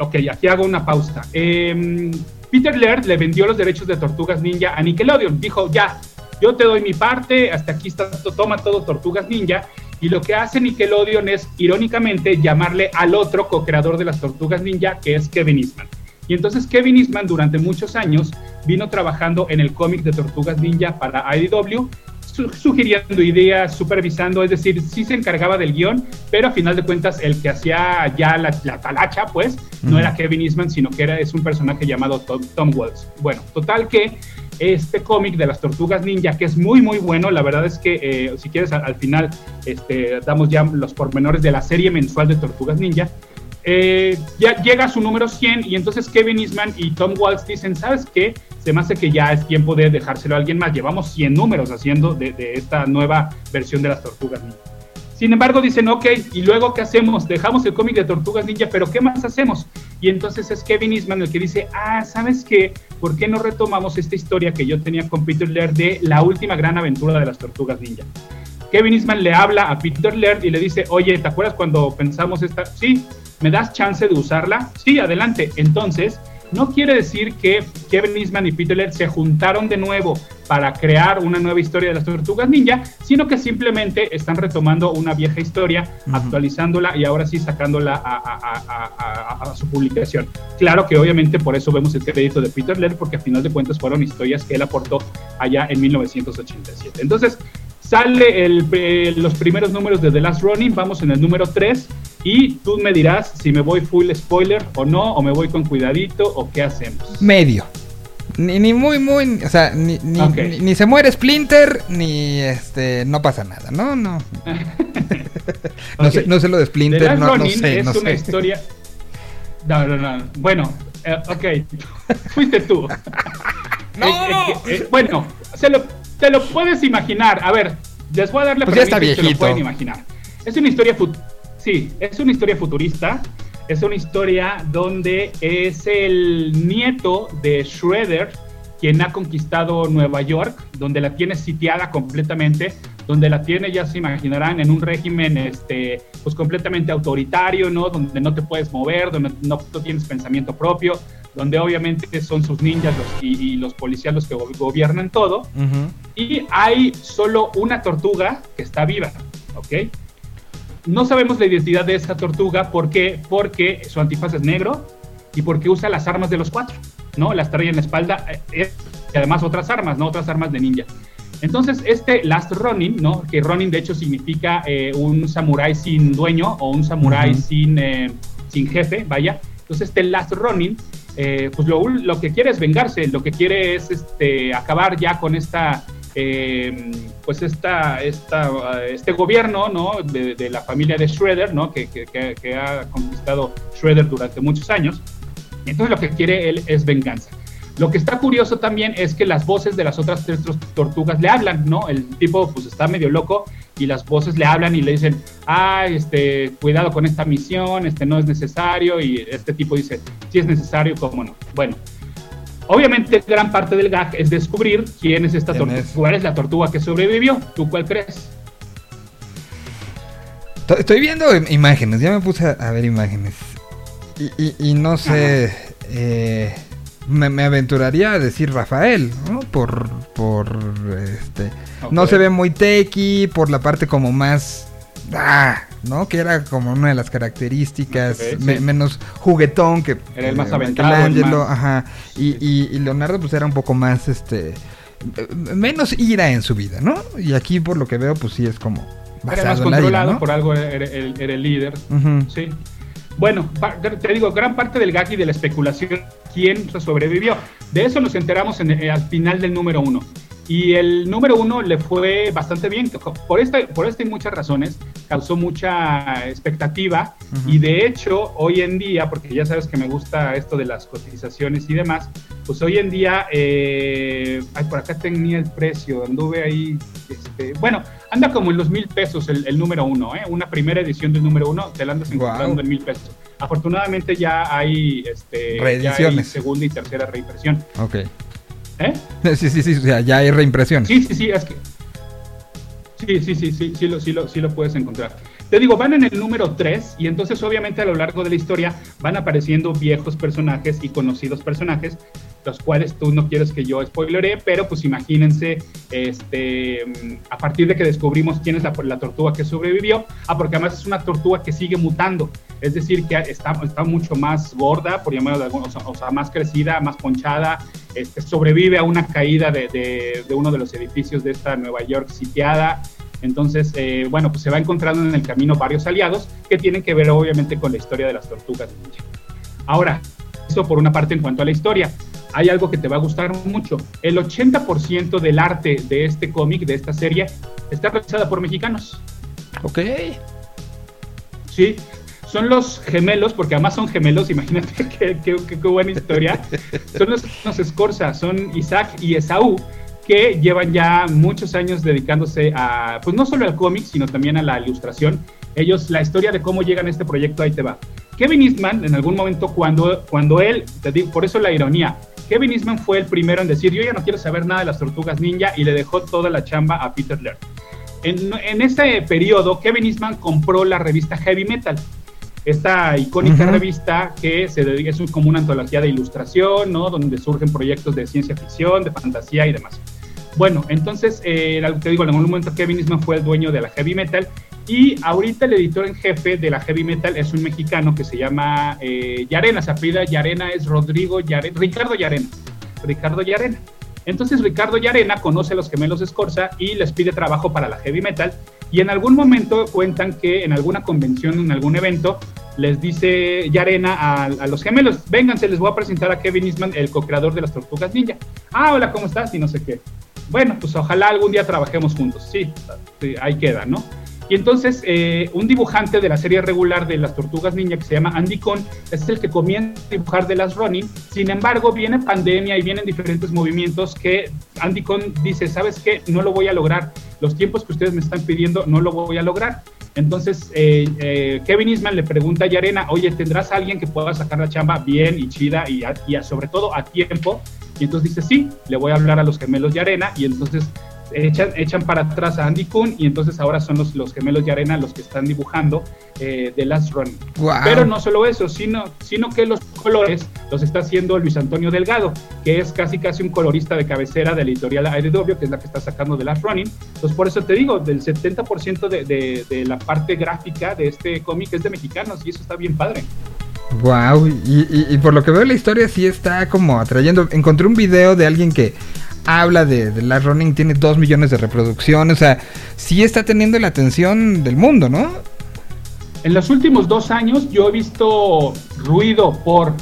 ok, aquí hago una pausa. Eh, Peter Laird le vendió los derechos de Tortugas Ninja a Nickelodeon. Dijo, ya, yo te doy mi parte, hasta aquí está, toma todo Tortugas Ninja. Y lo que hace Nickelodeon es, irónicamente, llamarle al otro co-creador de las Tortugas Ninja, que es Kevin Eastman. Y entonces Kevin Eastman durante muchos años vino trabajando en el cómic de Tortugas Ninja para IDW, su- sugiriendo ideas, supervisando, es decir, sí se encargaba del guion, pero a final de cuentas el que hacía ya la, la talacha, pues, no era Kevin Eastman, sino que era, es un personaje llamado Tom, Tom Wells. Bueno, total que este cómic de las tortugas ninja, que es muy, muy bueno, la verdad es que eh, si quieres al, al final este, damos ya los pormenores de la serie mensual de tortugas ninja, eh, ya llega a su número 100 y entonces Kevin Eastman y Tom Waltz dicen, ¿sabes qué? Se me hace que ya es tiempo de dejárselo a alguien más. Llevamos 100 números haciendo de, esta nueva versión de las Tortugas Ninja. Sin embargo, dicen, ok, ¿y luego qué hacemos? Dejamos el cómic de Tortugas Ninja, pero ¿qué más hacemos? Y entonces es Kevin Eastman el que dice, ah, ¿sabes qué? ¿Por qué no retomamos esta historia que yo tenía con Peter Laird de la última gran aventura de las Tortugas Ninja? Kevin Eastman le habla a Peter Laird y le dice, oye, ¿te acuerdas cuando pensamos esta? Sí, ¿me das chance de usarla? Sí, adelante. Entonces, no quiere decir que Kevin Eastman y Peter Laird se juntaron de nuevo para crear una nueva historia de las tortugas ninja, sino que simplemente están retomando una vieja historia, actualizándola y ahora sí sacándola a, a- a- a- a- a su publicación. Claro que obviamente por eso vemos el crédito de Peter Laird, porque a final de cuentas fueron historias que él aportó allá en 1987. Entonces, sale el, eh, los primeros números de The Last Running, vamos en el número 3 y tú me dirás si me voy full spoiler o no, o me voy con cuidadito o qué hacemos.
Medio. Ni, ni muy, muy. O sea, ni, ni, ni- ni se muere Splinter, ni este. No pasa nada, ¿no? No. No, sé, no sé lo de
The
Splinter,
Last
no, no sé,
es
no
una
sé.
historia. No, no, no. Bueno, eh, ok. Fuiste tú.
No.
Eh, eh, eh, bueno, se lo, te lo puedes imaginar. A ver, les voy a dar la
Pues ya está
premisa se lo pueden imaginar. Es una historia fut- sí, es una historia futurista. Es una historia donde es el nieto de Shredder quien ha conquistado Nueva York, donde la tiene sitiada completamente, donde la tiene, ya se imaginarán, en un régimen este, pues completamente autoritario, ¿no? Donde no te puedes mover, donde no, no tienes pensamiento propio, donde obviamente son sus ninjas los- y, y los policías los que go- gobiernan todo. Y hay solo una tortuga que está viva, ¿ok? No sabemos la identidad de esta tortuga, ¿por qué? Porque su antifaz es negro y porque usa las armas de los cuatro, ¿no? Las trae en la espalda eh, y además otras armas, ¿no? Otras armas de ninja. Entonces, este Last Ronin, ¿no? Que Ronin de hecho significa eh, un samurái sin dueño o un samurái sin, eh, sin jefe, vaya. Entonces, este Last Ronin, eh, pues lo, lo que quiere es vengarse, lo que quiere es este, acabar ya con esta, eh, pues esta, esta, este gobierno, ¿no? De, de la familia de Shredder, ¿no? Que, que- que- ha conquistado Shredder durante muchos años. Entonces lo que quiere él es venganza. Lo que está curioso también es que las voces de las otras tres tor- tortugas le hablan, ¿no? El tipo pues está medio loco y las voces le hablan y le dicen, ay, este, cuidado con esta misión, este no es necesario y este tipo dice, sí es necesario, cómo no. Bueno, obviamente gran parte del gag es descubrir quién es esta
¿Quién
tortuga,
es?
cuál es la tortuga que sobrevivió, ¿tú cuál crees?
To- Estoy viendo im- imágenes, ya me puse a, a ver imágenes. Y, y- y no sé, eh, me, me aventuraría a decir Rafael, ¿no? Por, por, este, no se ve muy techy, por la parte como más, ah, ¿no? Que era como una de las características,
Ok,
me-
sí.
menos juguetón que
Era el más aventado, el más-
ajá, y, y- y Leonardo pues era un poco más, este, menos ira en su vida, ¿no? Y aquí por lo que veo pues sí es como
Era más
ira,
controlado,
¿no?
por algo era, era- era el líder. Sí. Bueno, te digo, gran parte del gag y de la especulación, ¿quién sobrevivió? De eso nos enteramos en- eh, al final del número uno. Y el número uno le fue bastante bien. Por esta, por esta y muchas razones, causó mucha expectativa. Y de hecho, hoy en día, porque ya sabes que me gusta esto de las cotizaciones y demás, pues hoy en día, eh, ay, por acá tenía el precio, anduve ahí, este, bueno, anda como en los mil pesos el, el número uno, ¿eh? una primera edición del número uno, te la andas encontrando en mil pesos. Afortunadamente ya hay, este, ya hay
Reediciones.
segunda y tercera reimpresión.
Ok.
¿Eh?
Sí, sí, sí, o sea, ya hay reimpresiones.
Sí, sí, sí, es que. Sí, sí, sí, sí, sí lo, sí, lo, sí lo puedes encontrar. Te digo, van en el número 3 y entonces obviamente a lo largo de la historia van apareciendo viejos personajes y conocidos personajes, los cuales tú no quieres que yo spoileré, pero pues imagínense, este, mm, a partir de que descubrimos quién es la, la tortuga que sobrevivió, ah, porque además es una tortuga que sigue mutando, es decir, que está, está mucho más gorda, por llamarlo de alguna, o sea, más crecida, más ponchada, este, sobrevive a una caída de, de, de uno de los edificios de esta Nueva York sitiada. Entonces, eh, bueno, pues se va encontrando en el camino varios aliados que tienen que ver obviamente con la historia de las tortugas. Ahora, eso por una parte en cuanto a la historia. Hay algo que te va a gustar mucho. El 80% del arte de este cómic, de esta serie, está realizada por mexicanos.
Ok.
Sí, son los gemelos, porque además son gemelos, imagínate qué, qué- qué- qué buena historia. Son los, los Escorza, son Isaac y Esaú, que llevan ya muchos años dedicándose a, pues no solo al cómic, sino también a la ilustración. Ellos, la historia de cómo llegan a este proyecto, ahí te va. Kevin Eastman, en algún momento, cuando, cuando él, te digo, por eso la ironía, Kevin Eastman fue el primero en decir, yo ya no quiero saber nada de las tortugas ninja, y le dejó toda la chamba a Peter Laird. En, en ese periodo, Kevin Eastman compró la revista Heavy Metal, esta icónica revista que se dedica, es como una antología de ilustración, ¿no? Donde surgen proyectos de ciencia ficción, de fantasía y demás. Bueno, entonces, eh, te digo, en algún momento Kevin Eastman fue el dueño de la Heavy Metal y ahorita el editor en jefe de la Heavy Metal es un mexicano que se llama eh, Yarena, se apellida Yarena, es Rodrigo Yarena, Ricardo Yarena, Ricardo Yarena. Entonces Ricardo Yarena conoce a los gemelos Escorza y les pide trabajo para la heavy metal y en algún momento cuentan que en alguna convención, en algún evento, les dice Yarena a, a los gemelos, vénganse, les voy a presentar a Kevin Eastman, el co-creador de las Tortugas Ninja. Ah, hola, ¿cómo estás? Y no sé qué. Bueno, pues ojalá algún día trabajemos juntos. Sí, ahí queda, ¿no? Y entonces, eh, un dibujante de la serie regular de las Tortugas Ninja que se llama Andy Cohn es el que comienza a dibujar de las Ronin. Sin embargo, viene pandemia y vienen diferentes movimientos que Andy Cohn dice: ¿Sabes qué? No lo voy a lograr. Los tiempos que ustedes me están pidiendo no lo voy a lograr. Entonces, eh, eh, Kevin Eastman le pregunta a Yarena: Oye, ¿tendrás alguien que pueda sacar la chamba bien y chida y, a- y sobre todo a tiempo? Y entonces dice: Sí, le voy a hablar a los gemelos de Arena. Y entonces echan, echan para atrás a Andy Kuhn y entonces ahora son los, los gemelos de arena los que están dibujando eh, The Last Run.
Guau.
Pero no solo eso, sino, sino que los colores los está haciendo Luis Antonio Delgado, que es casi casi un colorista de cabecera de la editorial Airedobio, que es la que está sacando The Last Running. Entonces por eso te digo, del 70% de, de, de la parte gráfica de este cómic es de mexicanos y eso está bien padre.
Wow, y, por lo que veo la historia sí está como atrayendo. Encontré un video de alguien que habla de, de Last Running, tiene 2 millones de reproducciones, o sea, sí está teniendo la atención del mundo, ¿no?
En los últimos dos años yo he visto ruido por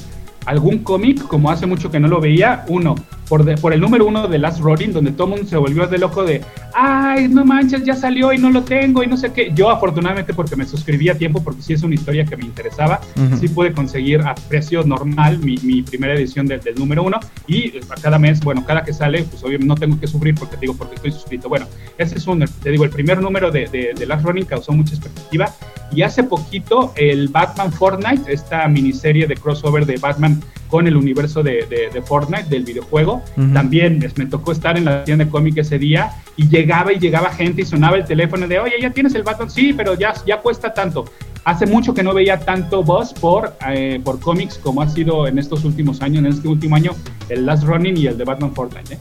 algún cómic, como hace mucho que no lo veía, uno, por, de- por el número uno de Last Rodin, donde todo el mundo se volvió de loco de, ay, no manches, ya salió y no lo tengo y no sé qué. Yo afortunadamente porque me suscribí a tiempo, porque sí es una historia que me interesaba,
Ujú.
sí pude conseguir a precio normal mi, mi primera edición del, del número uno y eh, cada mes, bueno, cada que sale, pues obviamente no tengo que sufrir porque te digo, porque estoy suscrito. Bueno, ese es un, te digo, el primer número de, de, de Last Running causó mucha expectativa y hace poquito el Batman Fortnite, esta miniserie de crossover de Batman con el universo de- de Fortnite, del videojuego, También pues, me tocó estar en la tienda de cómic ese día y llegaba y llegaba gente y sonaba el teléfono de, oye, ya tienes el Batman, sí, pero ya, ya cuesta tanto. Hace mucho que no veía tanto buzz por, eh, por cómics como ha sido en estos últimos años, en este último año, el Last Running y el de Batman Fortnite. ¿eh?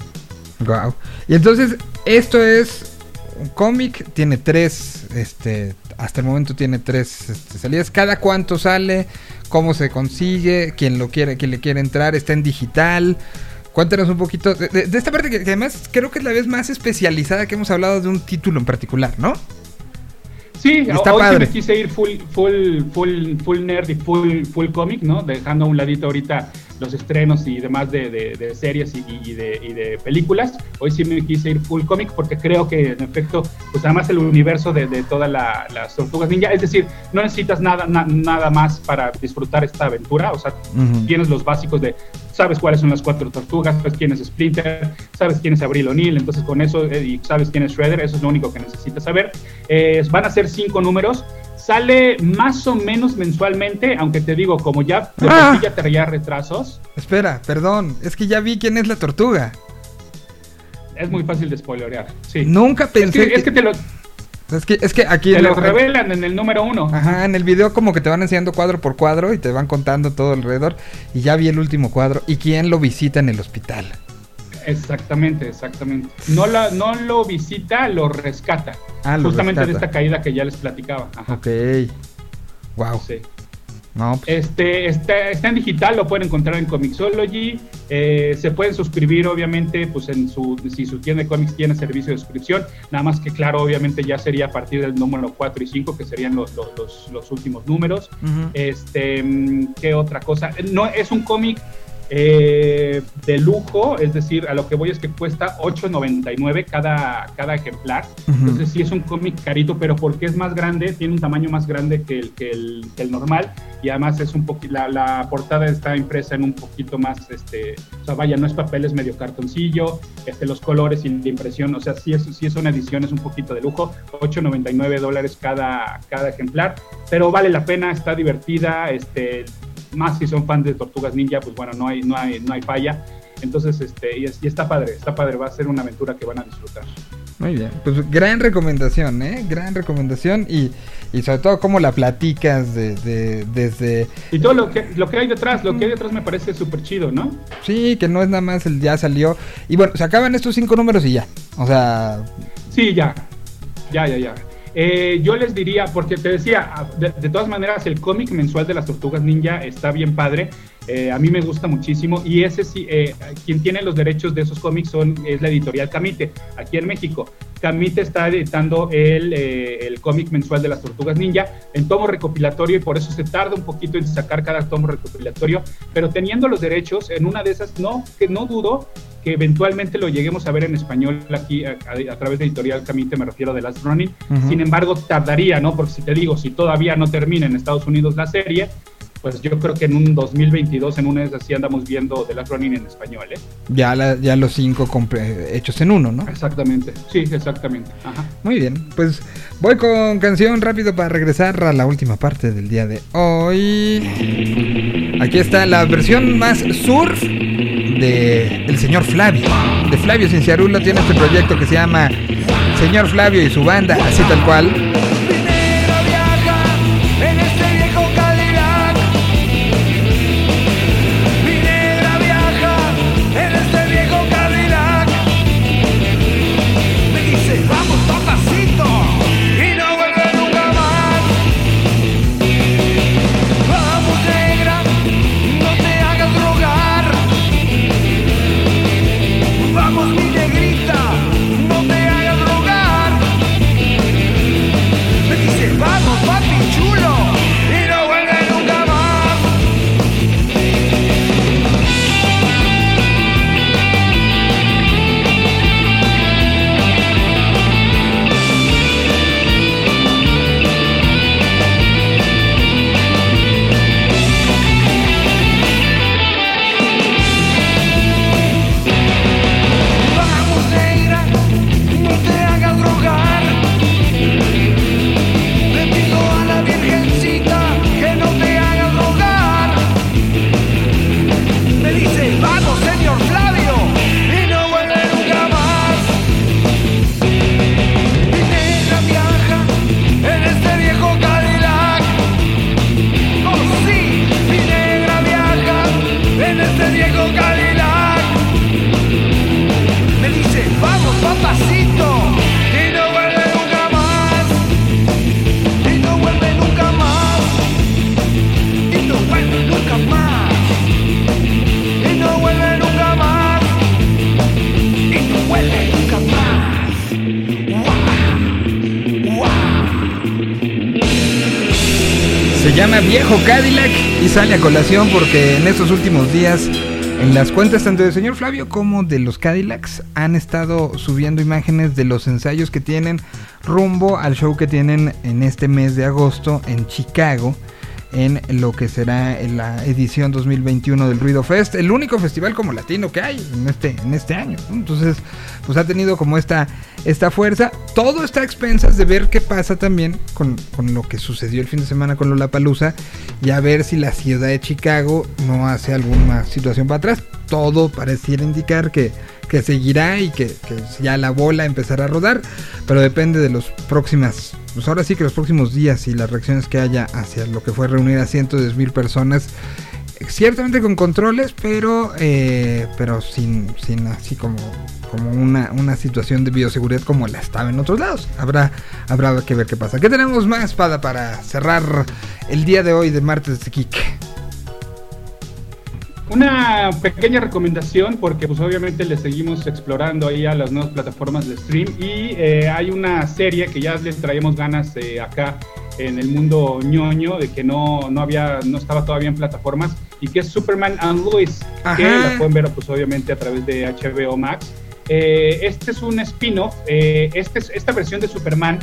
Wow. Y entonces, esto es un cómic, tiene tres, este, hasta el momento tiene tres este, salidas. ¿Cada cuánto sale? ¿Cómo se consigue? ¿Quién lo quiere, quién le quiere entrar? ¿Está en digital? Cuéntanos un poquito de, de- de esta parte que, que además creo que es la vez más especializada que hemos hablado de un título en particular, ¿no?
Sí,
Está
hoy sí
padre.
me quise ir full, full, full, full nerd y full, full cómic, ¿no? Dejando a un ladito ahorita los estrenos y demás de, de- de series y, y de, y de películas. Hoy sí me quise ir full cómic porque creo que en efecto, pues además el universo de, todas la- las tortugas ninja, es decir, no necesitas nada, na- nada más para disfrutar esta aventura, o sea,
Ujú.
tienes los básicos de, sabes cuáles son las cuatro tortugas, sabes quién es Splinter, sabes quién es Abril O'Neill, entonces con eso, eh, y sabes quién es Shredder, eso es lo único que necesitas saber. Eh, van a ser cinco números, sale más o menos mensualmente, aunque te digo, como ya de
Ah.
ya traía retrasos,
Espera, perdón, es que ya vi quién es la tortuga.
es muy fácil de spoilerear. Sí.
Nunca
es, que,
pensé
es que te lo,
es que, es que aquí
te lo
el-
revelan en el número uno.
Ajá, en el video como que te van enseñando cuadro por cuadro y te van contando todo alrededor. Y ya vi el último cuadro. ¿Y quién lo visita en el hospital?
Exactamente, exactamente. No, la, no lo visita, lo rescata.
Ah, lo
Justamente de
rescata.
esta caída que ya les platicaba. Ajá.
Ok. Wow.
Sí.
No, pues,
Este, está, está en digital, lo pueden encontrar en Comixology. eh, se pueden suscribir, obviamente, pues en su, si su tienda de cómics tiene servicio de suscripción. Nada más que, claro, obviamente ya sería a partir del número 4 y 5, que serían los, los, últimos números. Este, mm, ¿qué otra cosa? No, es un cómic eh, de lujo, es decir, a lo que voy es que cuesta 8.99 cada, cada ejemplar.
Ujú.
Entonces sí es un cómic carito, pero porque es más grande, tiene un tamaño más grande que el, que el, que el normal y además es un poquito, la, la portada está impresa en un poquito más, este, o sea, vaya, no es papel, es medio cartoncillo, este, los colores y la impresión, o sea, sí es, sí es una edición, es un poquito de lujo, 8.99 dólares cada, cada ejemplar, pero vale la pena, está divertida, este, más si son fans de Tortugas Ninja, pues bueno, no hay, no hay, no hay falla. Entonces, este, y, es- y está padre, está padre, va a ser una aventura que van a disfrutar.
Muy bien. Pues gran recomendación, ¿eh? Gran recomendación. Y, y sobre todo cómo la platicas de, de- desde...
Y todo lo que, lo que hay detrás, lo que hay detrás me parece súper chido, ¿no?
Sí, que no es nada más el ya salió. Y bueno, se acaban estos cinco números y ya. O sea...
Sí, ya, ya, ya, ya. Eh, yo les diría, porque te decía, ah, de, de todas maneras, el cómic mensual de las Tortugas Ninja está bien padre. Eh, a mí me gusta muchísimo. Y ese sí, eh, quien tiene los derechos de esos cómics son, es la editorial Camite, aquí en México. Camite está editando el, eh, el cómic mensual de las Tortugas Ninja en tomo recopilatorio y por eso se tarda un poquito en sacar cada tomo recopilatorio. Pero teniendo los derechos, en una de esas, no, que no dudo que eventualmente lo lleguemos a ver en español aquí a, a- a través de Editorial Camite, me refiero de Last Running.
Ujú.
Sin embargo, tardaría, ¿no? Porque si te digo, si todavía no termina en Estados Unidos la serie, pues yo creo que en un 2022, en una de esas, sí andamos viendo The Last Running en español, ¿eh?
Ya, la- ya los cinco hechos en uno, ¿no?
Exactamente, sí, exactamente. Ajá.
Muy bien, pues voy con canción rápido para regresar a la última parte del día de hoy. Aquí está la versión más surf de el señor Flavio. De Flavio Cinciarulo tiene este proyecto que se llama Señor Flavio y su banda, así tal cual. Colación porque en estos últimos días en las cuentas tanto del señor Flavio como de los Cadillacs han estado subiendo imágenes de los ensayos que tienen rumbo al show que tienen en este mes de agosto en Chicago en lo que será la edición 2021 del Ruido Fest, el único festival como latino que hay en este, en este año. Entonces, pues ha tenido como esta, esta fuerza. Todo está a expensas de ver qué pasa también con, con lo que sucedió el fin de semana con Lollapalooza y a ver si la ciudad de Chicago no hace alguna situación para atrás. Todo pareciera indicar que, que seguirá y que, que ya la bola empezará a rodar, pero depende de los próximas pues ahora sí que los próximos días y las reacciones que haya hacia lo que fue reunir a cientos de mil personas, ciertamente con controles, pero eh, pero sin, sin así como, como una, una situación de bioseguridad como la estaba en otros lados. Habrá, habrá que ver qué pasa. ¿Qué tenemos más, Pada, para cerrar el día de hoy de martes de Kik?
Una pequeña recomendación, porque pues obviamente le seguimos explorando ahí a las nuevas plataformas de stream y eh, hay una serie que ya les traemos ganas eh, acá en el mundo ñoño de que no, no había, no estaba todavía en plataformas y que es Superman and Lois, que la pueden ver pues obviamente a través de HBO Max. Eh, este es un spin-off, este es- esta versión de Superman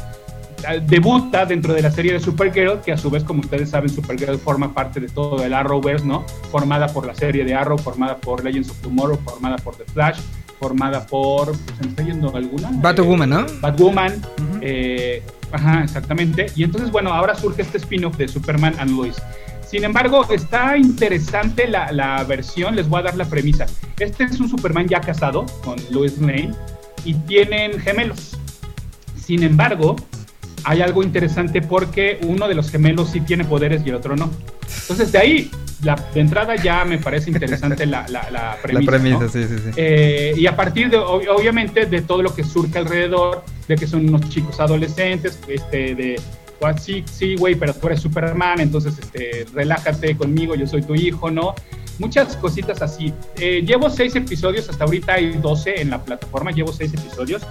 debuta dentro de la serie de Supergirl, que a su vez, como ustedes saben, Supergirl forma parte de todo el Arrowverse, ¿no? Formada por la serie de Arrow, formada por Legends of Tomorrow, formada por The Flash, formada por... pues, ¿Se me está yendo alguna?
Batwoman, ¿no?
Batwoman, eh, ajá, exactamente. Y entonces, bueno, ahora surge este spin-off de Superman and Lois. Sin embargo, está interesante la, la versión, les voy a dar la premisa. Este es un Superman ya casado con Lois Lane y tienen gemelos. Sin embargo, hay algo interesante porque uno de los gemelos sí tiene poderes y el otro no. Entonces, de ahí, la, de entrada ya me parece interesante la, la, la premisa.
la premisa,
¿no?
sí, sí, sí.
Eh, y a partir de, ob- obviamente, de todo lo que surge alrededor, de que son unos chicos adolescentes, este, de, "Ah, sí, sí, güey, pero tú eres Superman, entonces, este, relájate conmigo, yo soy tu hijo, ¿no? Muchas cositas así. Eh, llevo seis episodios, hasta ahorita hay 12 en la plataforma, llevo seis episodios.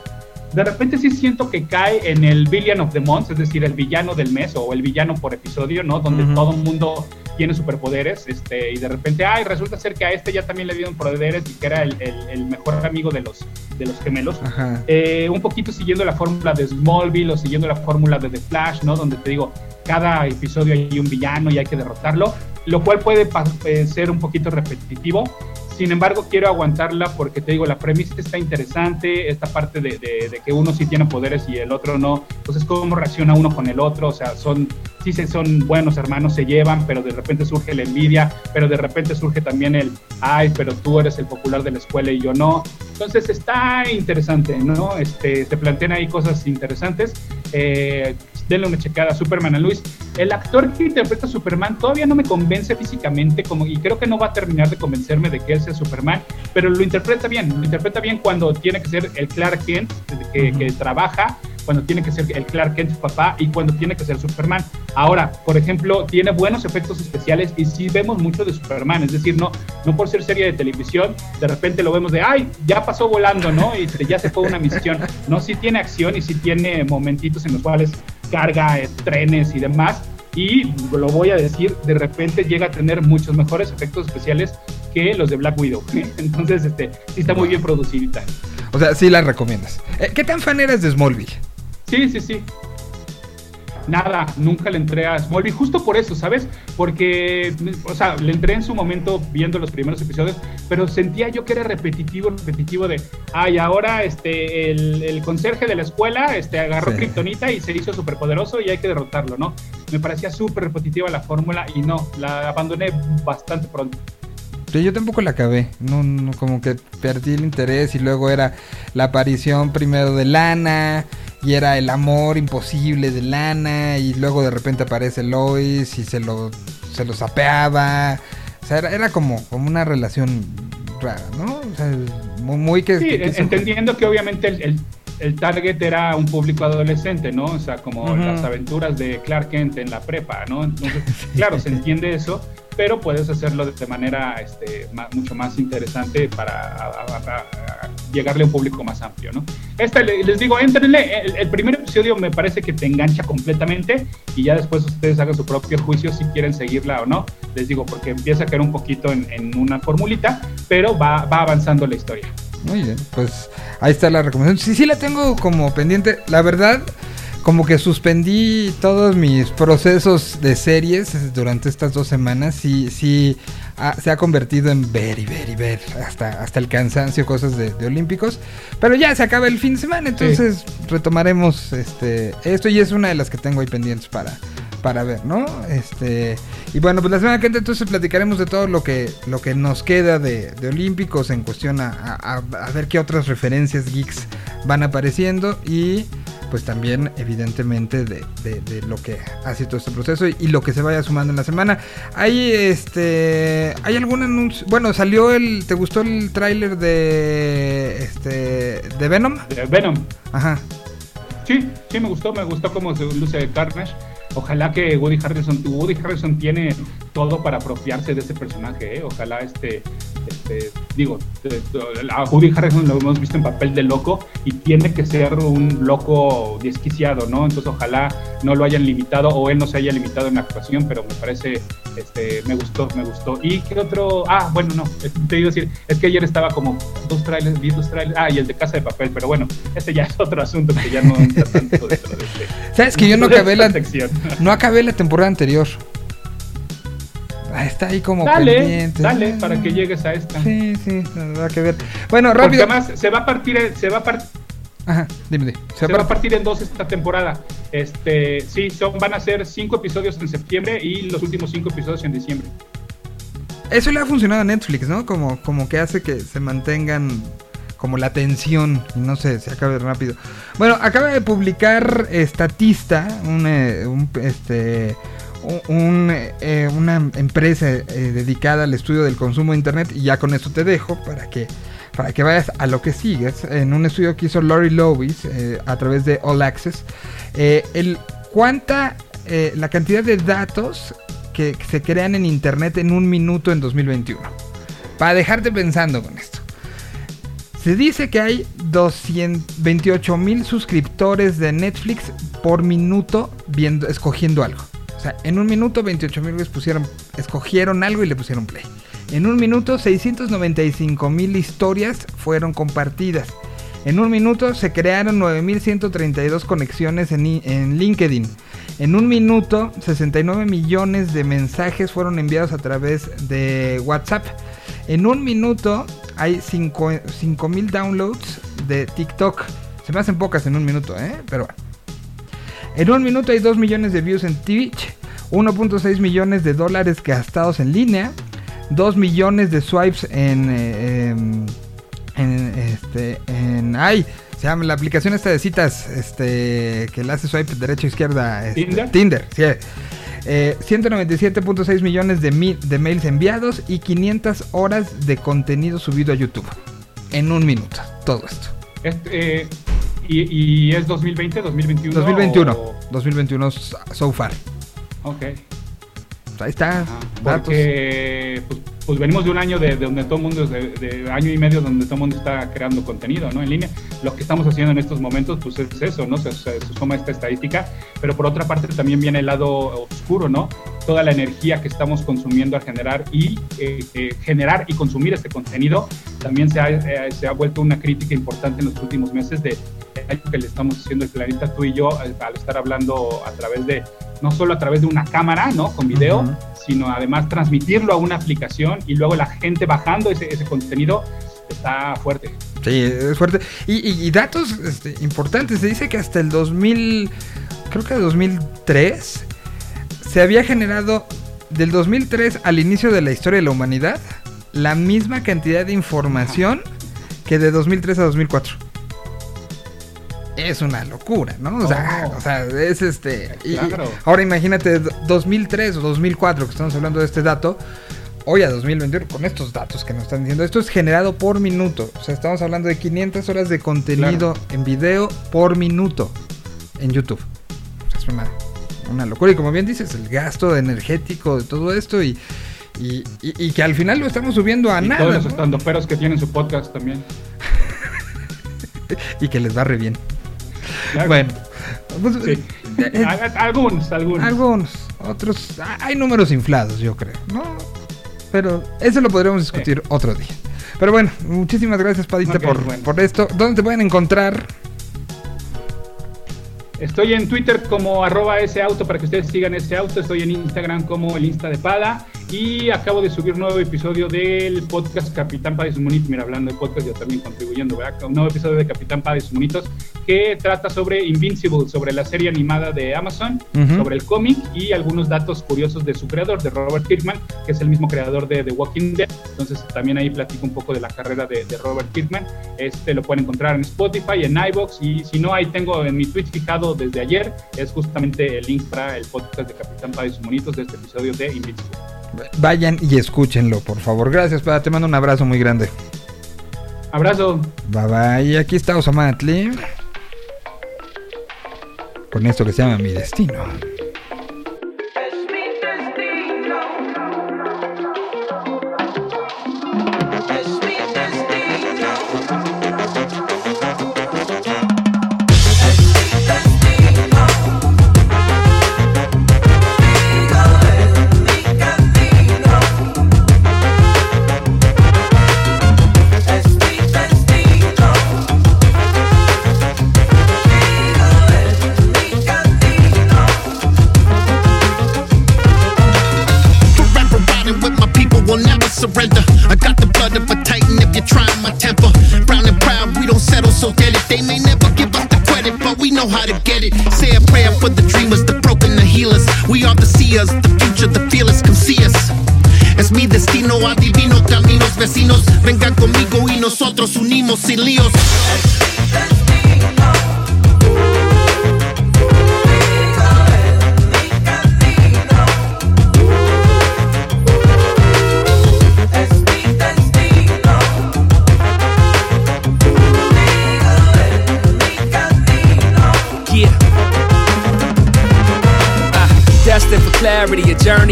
De repente sí siento que cae en el Villain of the Month, es decir, el villano del mes o el villano por episodio, ¿no? Donde todo el mundo tiene superpoderes, este, y de repente, ay, resulta ser que a este ya también le dieron poderes y que era el, el- el mejor amigo de los, de los gemelos. Eh, un poquito siguiendo la fórmula de Smallville o siguiendo la fórmula de The Flash, ¿no? Donde te digo, cada episodio hay un villano y hay que derrotarlo, lo cual puede eh, ser un poquito repetitivo. Sin embargo, quiero aguantarla porque te digo, la premisa está interesante, esta parte de, de- que uno sí tiene poderes y el otro no, pues es cómo reacciona uno con el otro, o sea, son, sí son buenos hermanos, se llevan, pero de repente surge la envidia, pero de repente surge también el, ay, pero tú eres el popular de la escuela y yo no. Entonces está interesante, ¿no? Este, se plantean ahí cosas interesantes. Eh, denle una checada a Superman a Luis. El actor que interpreta a Superman todavía no me convence físicamente, como, y creo que no va a terminar de convencerme de que él sea Superman, pero lo interpreta bien. Lo interpreta bien cuando tiene que ser el Clark Kent que, que trabaja, cuando tiene que ser el Clark Kent papá y cuando tiene que ser Superman. Ahora, por ejemplo, tiene buenos efectos especiales y sí vemos mucho de Superman, es decir, no, no por ser serie de televisión, de repente lo vemos de, ay, ya pasó volando, ¿no? Y este, ya se fue una misión. No, sí tiene acción y sí tiene momentitos en los cuales carga eh, trenes y demás. Y lo voy a decir, de repente llega a tener muchos mejores efectos especiales que los de Black Widow. Entonces, este, sí está muy bien producidita.
O sea, sí la recomiendas. Eh, ¿Qué tan fan eres de Smallville?
Sí, sí, sí. Nada, nunca le entré a Smallville, justo por eso, ¿sabes? Porque, o sea, le entré en su momento viendo los primeros episodios, pero sentía yo que era repetitivo, repetitivo de, ay, ahora este, el, el conserje de la escuela este, agarró
Sí.
Kryptonita y se hizo superpoderoso y hay que derrotarlo, ¿no? Me parecía súper repetitiva la fórmula y no, la abandoné bastante pronto.
Yo tampoco la acabé. No, no, como que perdí el interés y luego era la aparición primero de Lana y era el amor imposible de Lana y luego de repente aparece Lois y se lo, se lo sapeaba. O sea, era, era como, como una relación rara, ¿no? O sea, muy, muy que...
Sí,
que
entendiendo que obviamente el, el- el target era un público adolescente, ¿no? O sea, como las aventuras de Clark Kent en la prepa, ¿no? Entonces, claro, se entiende eso, pero puedes hacerlo de manera este, ma- mucho más interesante para a- a- a- llegarle a un público más amplio, ¿no? Esta, le- les digo, entrenle, el, el primer episodio me parece que te engancha completamente y ya después ustedes hagan su propio juicio si quieren seguirla o no, les digo, porque empieza a caer un poquito en, en una formulita, pero va, va avanzando la historia.
Muy bien, pues ahí está la recomendación. Sí, sí la tengo como pendiente. La verdad, como que suspendí todos mis procesos de series durante estas dos semanas. Sí, sí, ha- se ha convertido en ver y ver y ver hasta, hasta el cansancio, cosas de, de olímpicos. Pero ya se acaba el fin de semana, entonces retomaremos este esto y es una de las que tengo ahí pendientes para para ver, ¿no? Este y bueno, pues la semana que entra entonces platicaremos de todo lo que lo que nos queda de, de olímpicos en cuestión a- a- a ver qué otras referencias geeks van apareciendo y pues también evidentemente de, de- de lo que ha sido todo este proceso y, y lo que se vaya sumando en la semana. Hay este hay algún anuncio, bueno, salió el ¿te gustó el tráiler de este de Venom?
De Venom,
Ajá.
Sí, sí, me gustó, me gustó cómo se luce Carnage. Ojalá que Woody Harrelson, Woody Harrelson tiene todo para apropiarse de ese personaje, ¿eh? Ojalá este, este, digo, a Woody Harrelson lo hemos visto en papel de loco y tiene que ser un loco desquiciado, ¿no? Entonces ojalá no lo hayan limitado o él no se haya limitado en la actuación, pero me parece, este, me gustó, me gustó. ¿Y qué otro? Ah, bueno, no, te iba a decir, es que ayer estaba como dos trailers, vi dos trailers, ah, y el de Casa de Papel, pero bueno, ese ya es otro asunto que ya no entra tanto dentro de este.
¿Sabes que yo no acabé la
sección.
no acabé la temporada anterior? Ah, Está ahí como
Dale,
pendiente.
dale, para que llegues a esta.
Sí, sí, habrá que ver. Bueno,
Porque
rápido.
además se va a partir, en- se va a partir
Ajá, dime, dime. Se
Se
va
a partir en dos esta temporada. Este, sí, son, van a ser cinco episodios en septiembre y los últimos cinco episodios en diciembre.
Eso le ha funcionado a Netflix, ¿no? Como, como que hace que se mantengan como la tensión y no se, se acabe rápido. Bueno, acaba de publicar Statista, un, eh, un, este, eh, una empresa eh, dedicada al estudio del consumo de Internet y ya con eso te dejo para que para que vayas a lo que sigues, en un estudio que hizo Lori Lovis eh, a través de All Access, el cuánta, la cantidad de datos que, que se crean en Internet en un minuto en 2021. Para dejarte pensando con esto. Se dice que hay 228 mil suscriptores de Netflix por minuto viendo, escogiendo algo. O sea, en un minuto 28 mil pusieron, escogieron algo y le pusieron play. En un minuto 695 mil historias fueron compartidas. En un minuto se crearon 9.132 conexiones en, en LinkedIn. En un minuto 69 millones de mensajes fueron enviados a través de WhatsApp. En un minuto hay 5 mil downloads de TikTok. Se me hacen pocas en un minuto, ¿eh? Pero bueno. En un minuto hay 2 millones de views en Twitch, 1.6 millones de dólares gastados en línea, 2 millones de swipes en, eh, em, en este en ay, se llama la aplicación esta de citas, este que le hace swipe derecha izquierda, este,
¿Tinder?
Tinder, sí. Eh, 197.6 millones de, mi- de mails enviados y 500 horas de contenido subido a YouTube. En un minuto, todo esto.
Este, eh, y, y es 2020, 2021.
2021.
o-
2021 so far.
Ok.
Ahí está. Datos.
Porque pues, pues venimos de un año de, de donde todo el mundo, de, de año y medio donde todo el mundo está creando contenido, ¿no? En línea. Lo que estamos haciendo en estos momentos, pues es eso, ¿no? Se, se- se suma esta estadística, pero por otra parte también viene el lado oscuro, ¿no? Toda la energía que estamos consumiendo a generar y eh, eh, generar y consumir este contenido también se ha, eh, se ha vuelto una crítica importante en los últimos meses de que le estamos haciendo el planeta tú y yo al, al estar hablando a través de no solo a través de una cámara, ¿no? Con video,
Ujú.
Sino además transmitirlo a una aplicación y luego la gente bajando ese, ese contenido está fuerte.
Sí, es fuerte. Y, y- y datos este, importantes. Se dice que hasta el 2000, creo que 2003, se había generado del 2003 al inicio de la historia de la humanidad la misma cantidad de información que de 2003 a 2004. Es una locura, ¿no? O sea,
Oh.
o sea, es este... y
Claro.
ahora imagínate 2003 o 2004 que estamos hablando de este dato. Hoy a 2021, con estos datos que nos están diciendo, esto es generado por minuto. O sea, estamos hablando de 500 horas de contenido en video por minuto en YouTube. O sea, es una, una locura. Y como bien dices, el gasto energético de todo esto y, Y, y- y que al final lo estamos subiendo a
Y
nada.
todos los
¿no?
estandoperos que tienen su podcast también.
Y que les va re bien. Bueno, pues,
Sí.
eh,
Algunos, algunos.
algunos, otros. Hay números inflados, yo creo, ¿no? Pero eso lo podremos discutir otro día. Pero bueno, muchísimas gracias, Padita,
Ok,
por,
bueno.
por esto. ¿Dónde te pueden encontrar?
Estoy en Twitter como arroba ese auto para que ustedes sigan ese auto. Estoy en Instagram como el Insta de Pada. Y acabo de subir un nuevo episodio del podcast Capitán Pada y sus monitos. Mira, hablando de podcast, yo también contribuyendo, ¿verdad? Un nuevo episodio de Capitán Pada y sus monitos que trata sobre Invincible, sobre la serie animada de Amazon, sobre el cómic y algunos datos curiosos de su creador, de Robert Kirkman, que es el mismo creador de The Walking Dead. Entonces también ahí platico un poco de la carrera de, de Robert Kirkman. Este lo pueden encontrar en Spotify, en iBox y si no, ahí tengo en mi tweet fijado desde ayer, es justamente el link para el podcast de Capitán Pada y sus monitos de este episodio de Invincible.
Vayan y escúchenlo, por favor. Gracias, Pada. Te mando un abrazo muy grande.
Abrazo.
Bye bye. Y aquí está Osamatli. Con esto que se llama Mi Destino.
Unimos sin líos.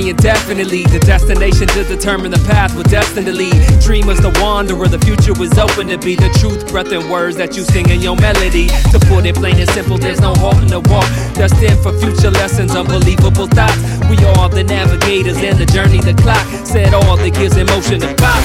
Indefinitely. The destination to determine the path we're destined to lead. Dreamers, the wanderer, the future was open to be the truth, breath, and words that you sing in your melody. To put it plain and simple, there's no halt in the walk. Destined for future lessons, unbelievable thoughts. We are the navigators and the journey, the clock. Said all that gives emotion to pop.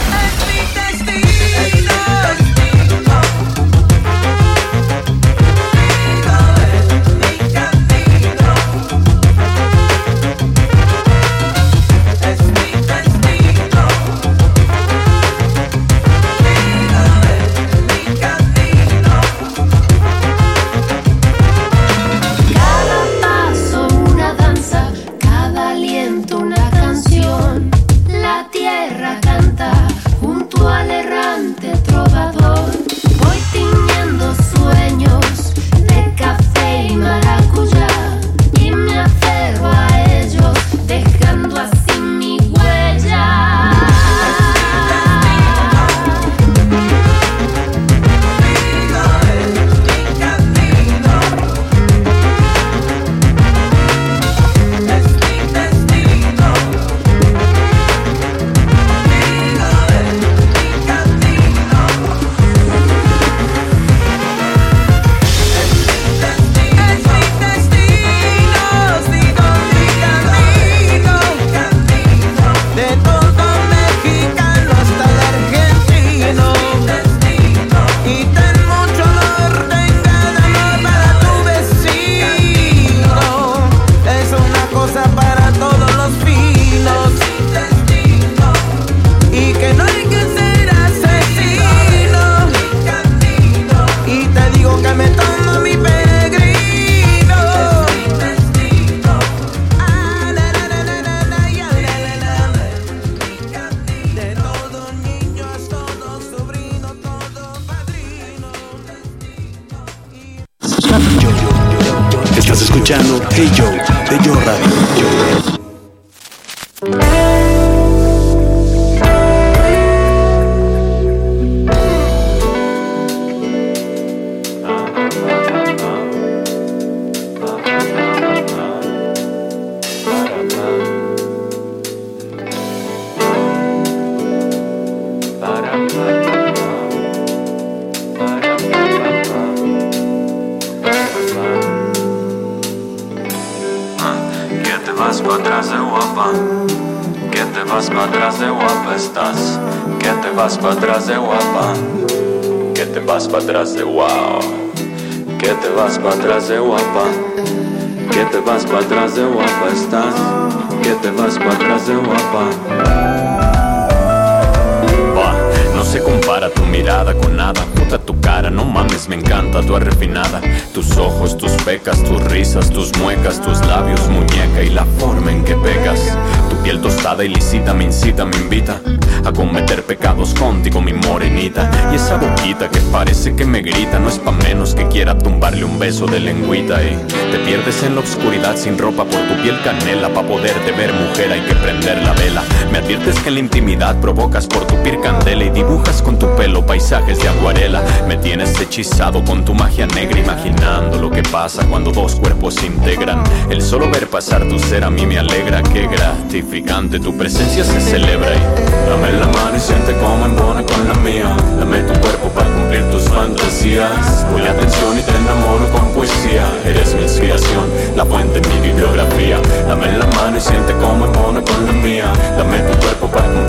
Con tu magia negra, imaginando lo que pasa cuando dos cuerpos se integran. El solo ver pasar tu ser a mí me alegra, qué gratificante tu presencia se celebra. Y dame la mano y siente cómo embona con la mía. Dame tu cuerpo para cumplir tus fantasías. Ponle atención y te enamoro con poesía. Eres mi inspiración, la fuente en mi bibliografía. Dame la mano y siente cómo embona con la mía.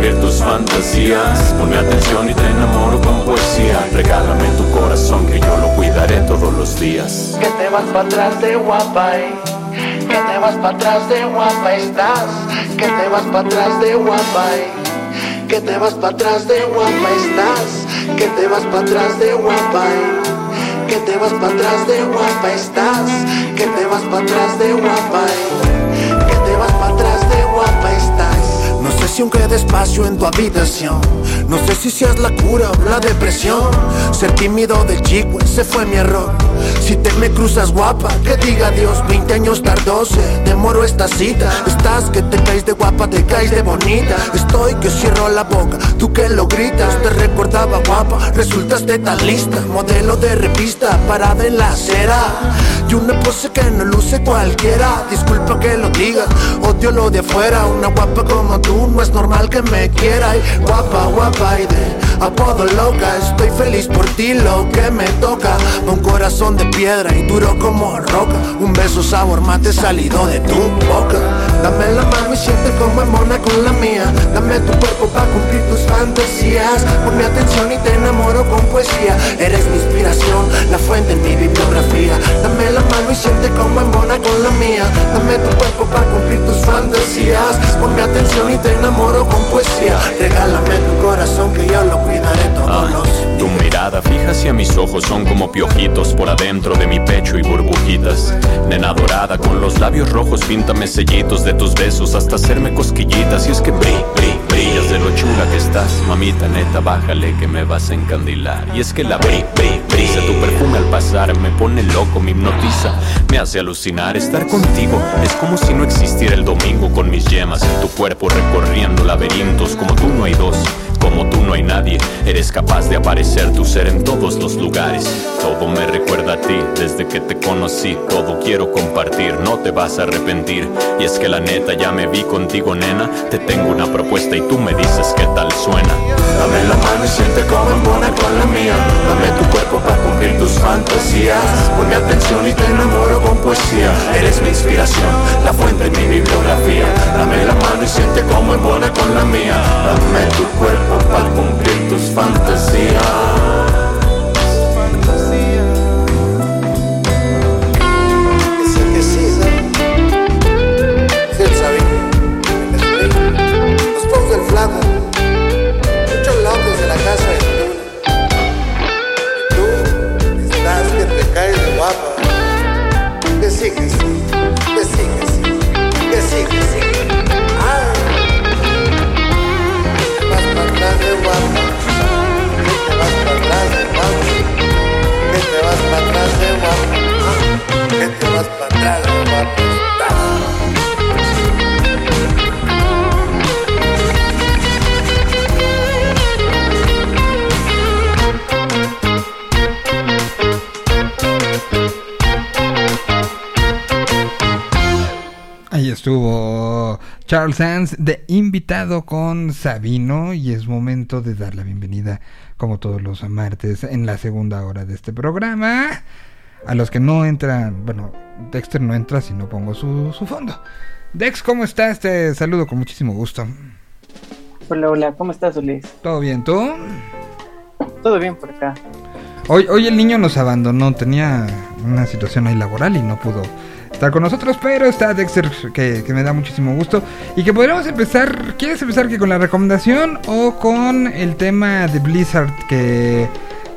Cumplir tus fantasías. Ponme atención y te enamoro con poesía. Regálame tu corazón que yo lo cuidaré todos los días.
Que te vas para atrás de guapa, eh. Que te vas para atrás de guapa estás. Que te vas para atrás de guapa, eh. Que te vas para atrás de guapa estás. Que te vas para atrás de guapa, eh. Que te vas para atrás de guapa estás. Que te vas para atrás de guapa, eh. Que te vas para atrás de guapa estás. Si aunque despacio en tu habitación. No sé si seas la cura o la depresión. Ser tímido del chico, ese fue mi error. Si te me cruzas guapa, que diga Dios, 20 años tardó, se demoró esta cita. Estás que te caes de guapa, te caes de bonita. Estoy que cierro la boca, tú que lo gritas. Te recordaba guapa, resultaste tan lista. Modelo de revista, parada en la acera. Y una pose que no luce cualquiera. Disculpa que lo diga, odio lo de afuera. Una guapa como tú, no es normal que me quiera. Y guapa, guapa y de apodo loca. Estoy feliz por ti, lo que me toca. Un corazón de piedra y duro como roca. Un beso sabor mate salido de tu boca. Dame la mano y siente como en mona con la mía. Dame tu cuerpo para cumplir tus fantasías. Ponme atención y te enamoro con poesía. Eres mi inspiración, la fuente en mi bibliografía. Dame la mano y siente como en mona con la mía. Dame tu cuerpo para cumplir tus fantasías. Ponme atención y te enamoro con poesía. Regálame tu corazón que yo lo todos
Ah,
los
tu mirada fija hacia mis ojos son como piojitos por adentro de mi pecho y burbujitas. Nena dorada con los labios rojos, píntame sellitos de tus besos hasta hacerme cosquillitas. Y es que bri, bri, brillas de lo chula que estás, mamita neta, bájale que me vas a encandilar. Y es que la bri, bri, brisa, tu perfume al pasar me pone loco, me hipnotiza, me hace alucinar. Estar contigo es como si no existiera el domingo con mis yemas tu cuerpo recorriendo laberintos como tú no hay dos. Como tú no hay nadie, eres capaz de aparecer tu ser en todos los lugares. Todo me recuerda a ti desde que te conocí. Todo quiero compartir, no te vas a arrepentir. Y es que la neta ya me vi contigo, nena. Te tengo una propuesta y tú me dices qué tal suena.
Dame la mano y siente como embona con la mía. Dame tu cuerpo para cumplir tus fantasías. Ponme atención y te enamoro con poesía. Eres mi inspiración, la fuente en mi bibliografía. Dame la mano y siente como embona con la mía. Dame tu cuerpo para cumplir tus fantasías.
Estuvo Charles Sands de invitado con Sabino y es momento de dar la bienvenida, como todos los martes, en la segunda hora de este programa. A los que no entran, bueno, Dexter no entra si no pongo su, su fondo. Dex, ¿cómo estás? Te saludo con muchísimo gusto.
Hola, hola, ¿cómo estás, Ulises?
¿Todo bien? ¿Tú?
Todo bien por acá.
Hoy, hoy el niño nos abandonó, tenía una situación ahí laboral y no pudo estar con nosotros, pero está Dexter que, que me da muchísimo gusto y que podríamos empezar, ¿quieres empezar que con la recomendación o con el tema de Blizzard que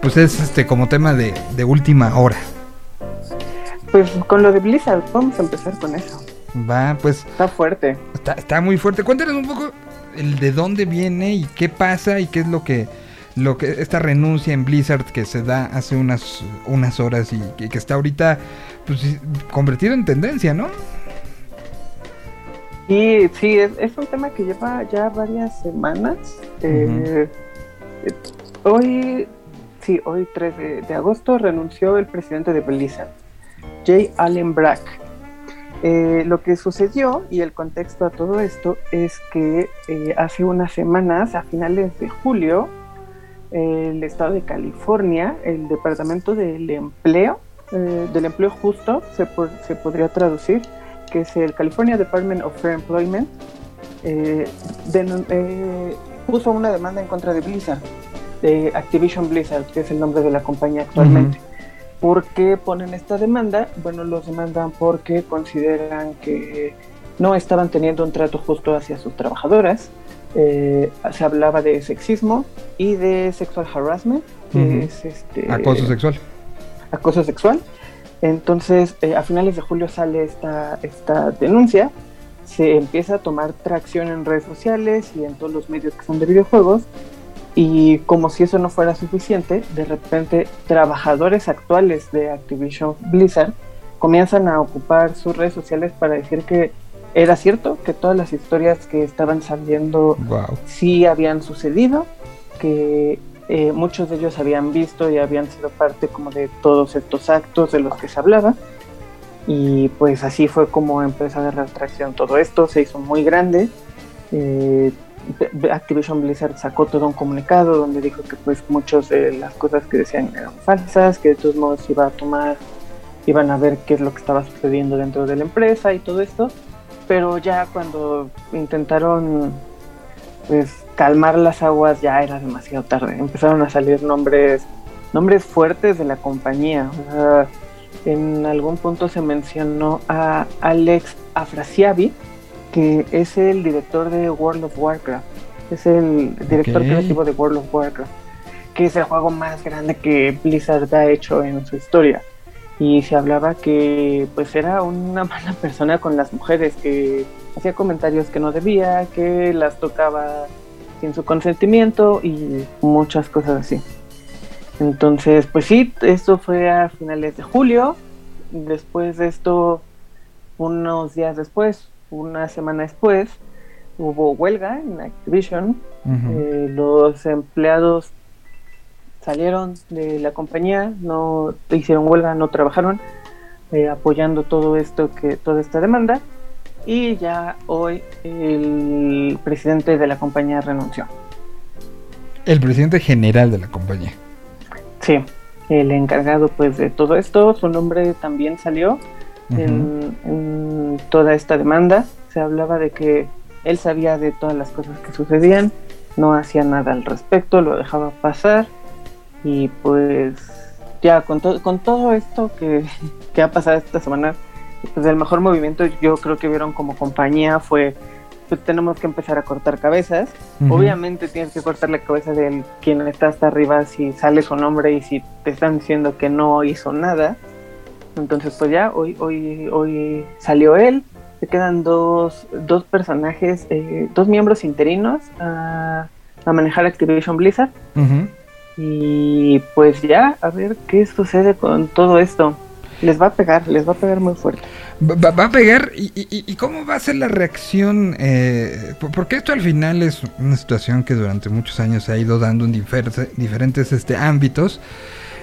pues es este como tema de, de última hora?
Pues con lo de Blizzard, vamos a empezar con eso.
Va, pues
Está fuerte.
está, está muy fuerte. Cuéntanos un poco el de dónde viene y qué pasa y qué es lo que lo que esta renuncia en Blizzard que se da hace unas unas horas y que está ahorita pues sí, convertido en tendencia, ¿no?
Y sí, es, es un tema que lleva ya varias semanas. Eh, eh, hoy, sí, hoy 3 de, de agosto renunció el presidente de Blizzard, Jay Allen Brack. Eh, lo que sucedió y el contexto a todo esto es que eh, hace unas semanas, a finales de julio, el estado de California, el Departamento del Empleo, eh, del Empleo Justo, se, po- se podría traducir, que es el California Department of Fair Employment, eh, eh, puso una demanda en contra de Blizzard, de Activision Blizzard, que es el nombre de la compañía actualmente. ¿Por qué ponen esta demanda? Bueno, los demandan porque consideran que no estaban teniendo un trato justo hacia sus trabajadoras. Eh, se hablaba de sexismo y de sexual harassment, que es este
Acoso sexual.
Acoso sexual. Entonces, eh, a finales de julio sale esta, esta denuncia, se empieza a tomar tracción en redes sociales y en todos los medios que son de videojuegos, y como si eso no fuera suficiente, de repente trabajadores actuales de Activision Blizzard comienzan a ocupar sus redes sociales para decir que era cierto, que todas las historias que estaban saliendo
Wow.
sí habían sucedido, que eh, muchos de ellos habían visto y habían sido parte como de todos estos actos de los que se hablaba. Y pues así fue como empezó a agarrar todo esto, se hizo muy grande. Eh, Activision Blizzard sacó todo un comunicado donde dijo que pues muchas de las cosas que decían eran falsas, que de todos modos iba a tomar, iban a ver qué es lo que estaba sucediendo dentro de la empresa y todo esto. Pero ya cuando intentaron pues calmar las aguas ya era demasiado tarde. Empezaron a salir nombres, nombres fuertes de la compañía. O sea, en algún punto se mencionó a Alex Afrasiabi, que es el director de World of Warcraft. Es el director creativo de World of Warcraft, que es el juego más grande que Blizzard ha hecho en su historia. Y se hablaba que pues era una mala persona con las mujeres, que hacía comentarios que no debía, que las tocaba sin su consentimiento y muchas cosas así. Entonces, pues sí, esto fue a finales de julio. Después de esto, unos días después, una semana después, hubo huelga en Activision. Eh, los empleados salieron de la compañía, no hicieron huelga, no trabajaron, eh, apoyando todo esto que toda esta demanda. Y ya hoy el presidente de la compañía renunció.
El presidente general de la compañía.
Sí, el encargado pues de todo esto, su nombre también salió en, en toda esta demanda. Se hablaba de que él sabía de todas las cosas que sucedían, no hacía nada al respecto, lo dejaba pasar y pues ya con, to- con todo esto que, que ha pasado esta semana, pues el mejor movimiento yo creo que vieron como compañía fue pues tenemos que empezar a cortar cabezas.
Ujú.
Obviamente tienes que cortar la cabeza de quien está hasta arriba si sale su nombre y si te están diciendo que no hizo nada. Entonces pues ya hoy hoy hoy salió él. Se quedan dos, dos personajes, eh, dos miembros interinos a, a manejar Activision Blizzard.
Ujú.
Y pues ya, a ver qué sucede con todo esto. Les va a pegar, les va a pegar muy fuerte.
Va, va- a pegar y, y- y cómo va a ser la reacción, eh, por- porque esto al final es una situación que durante muchos años se ha ido dando en diferentes, este, ámbitos,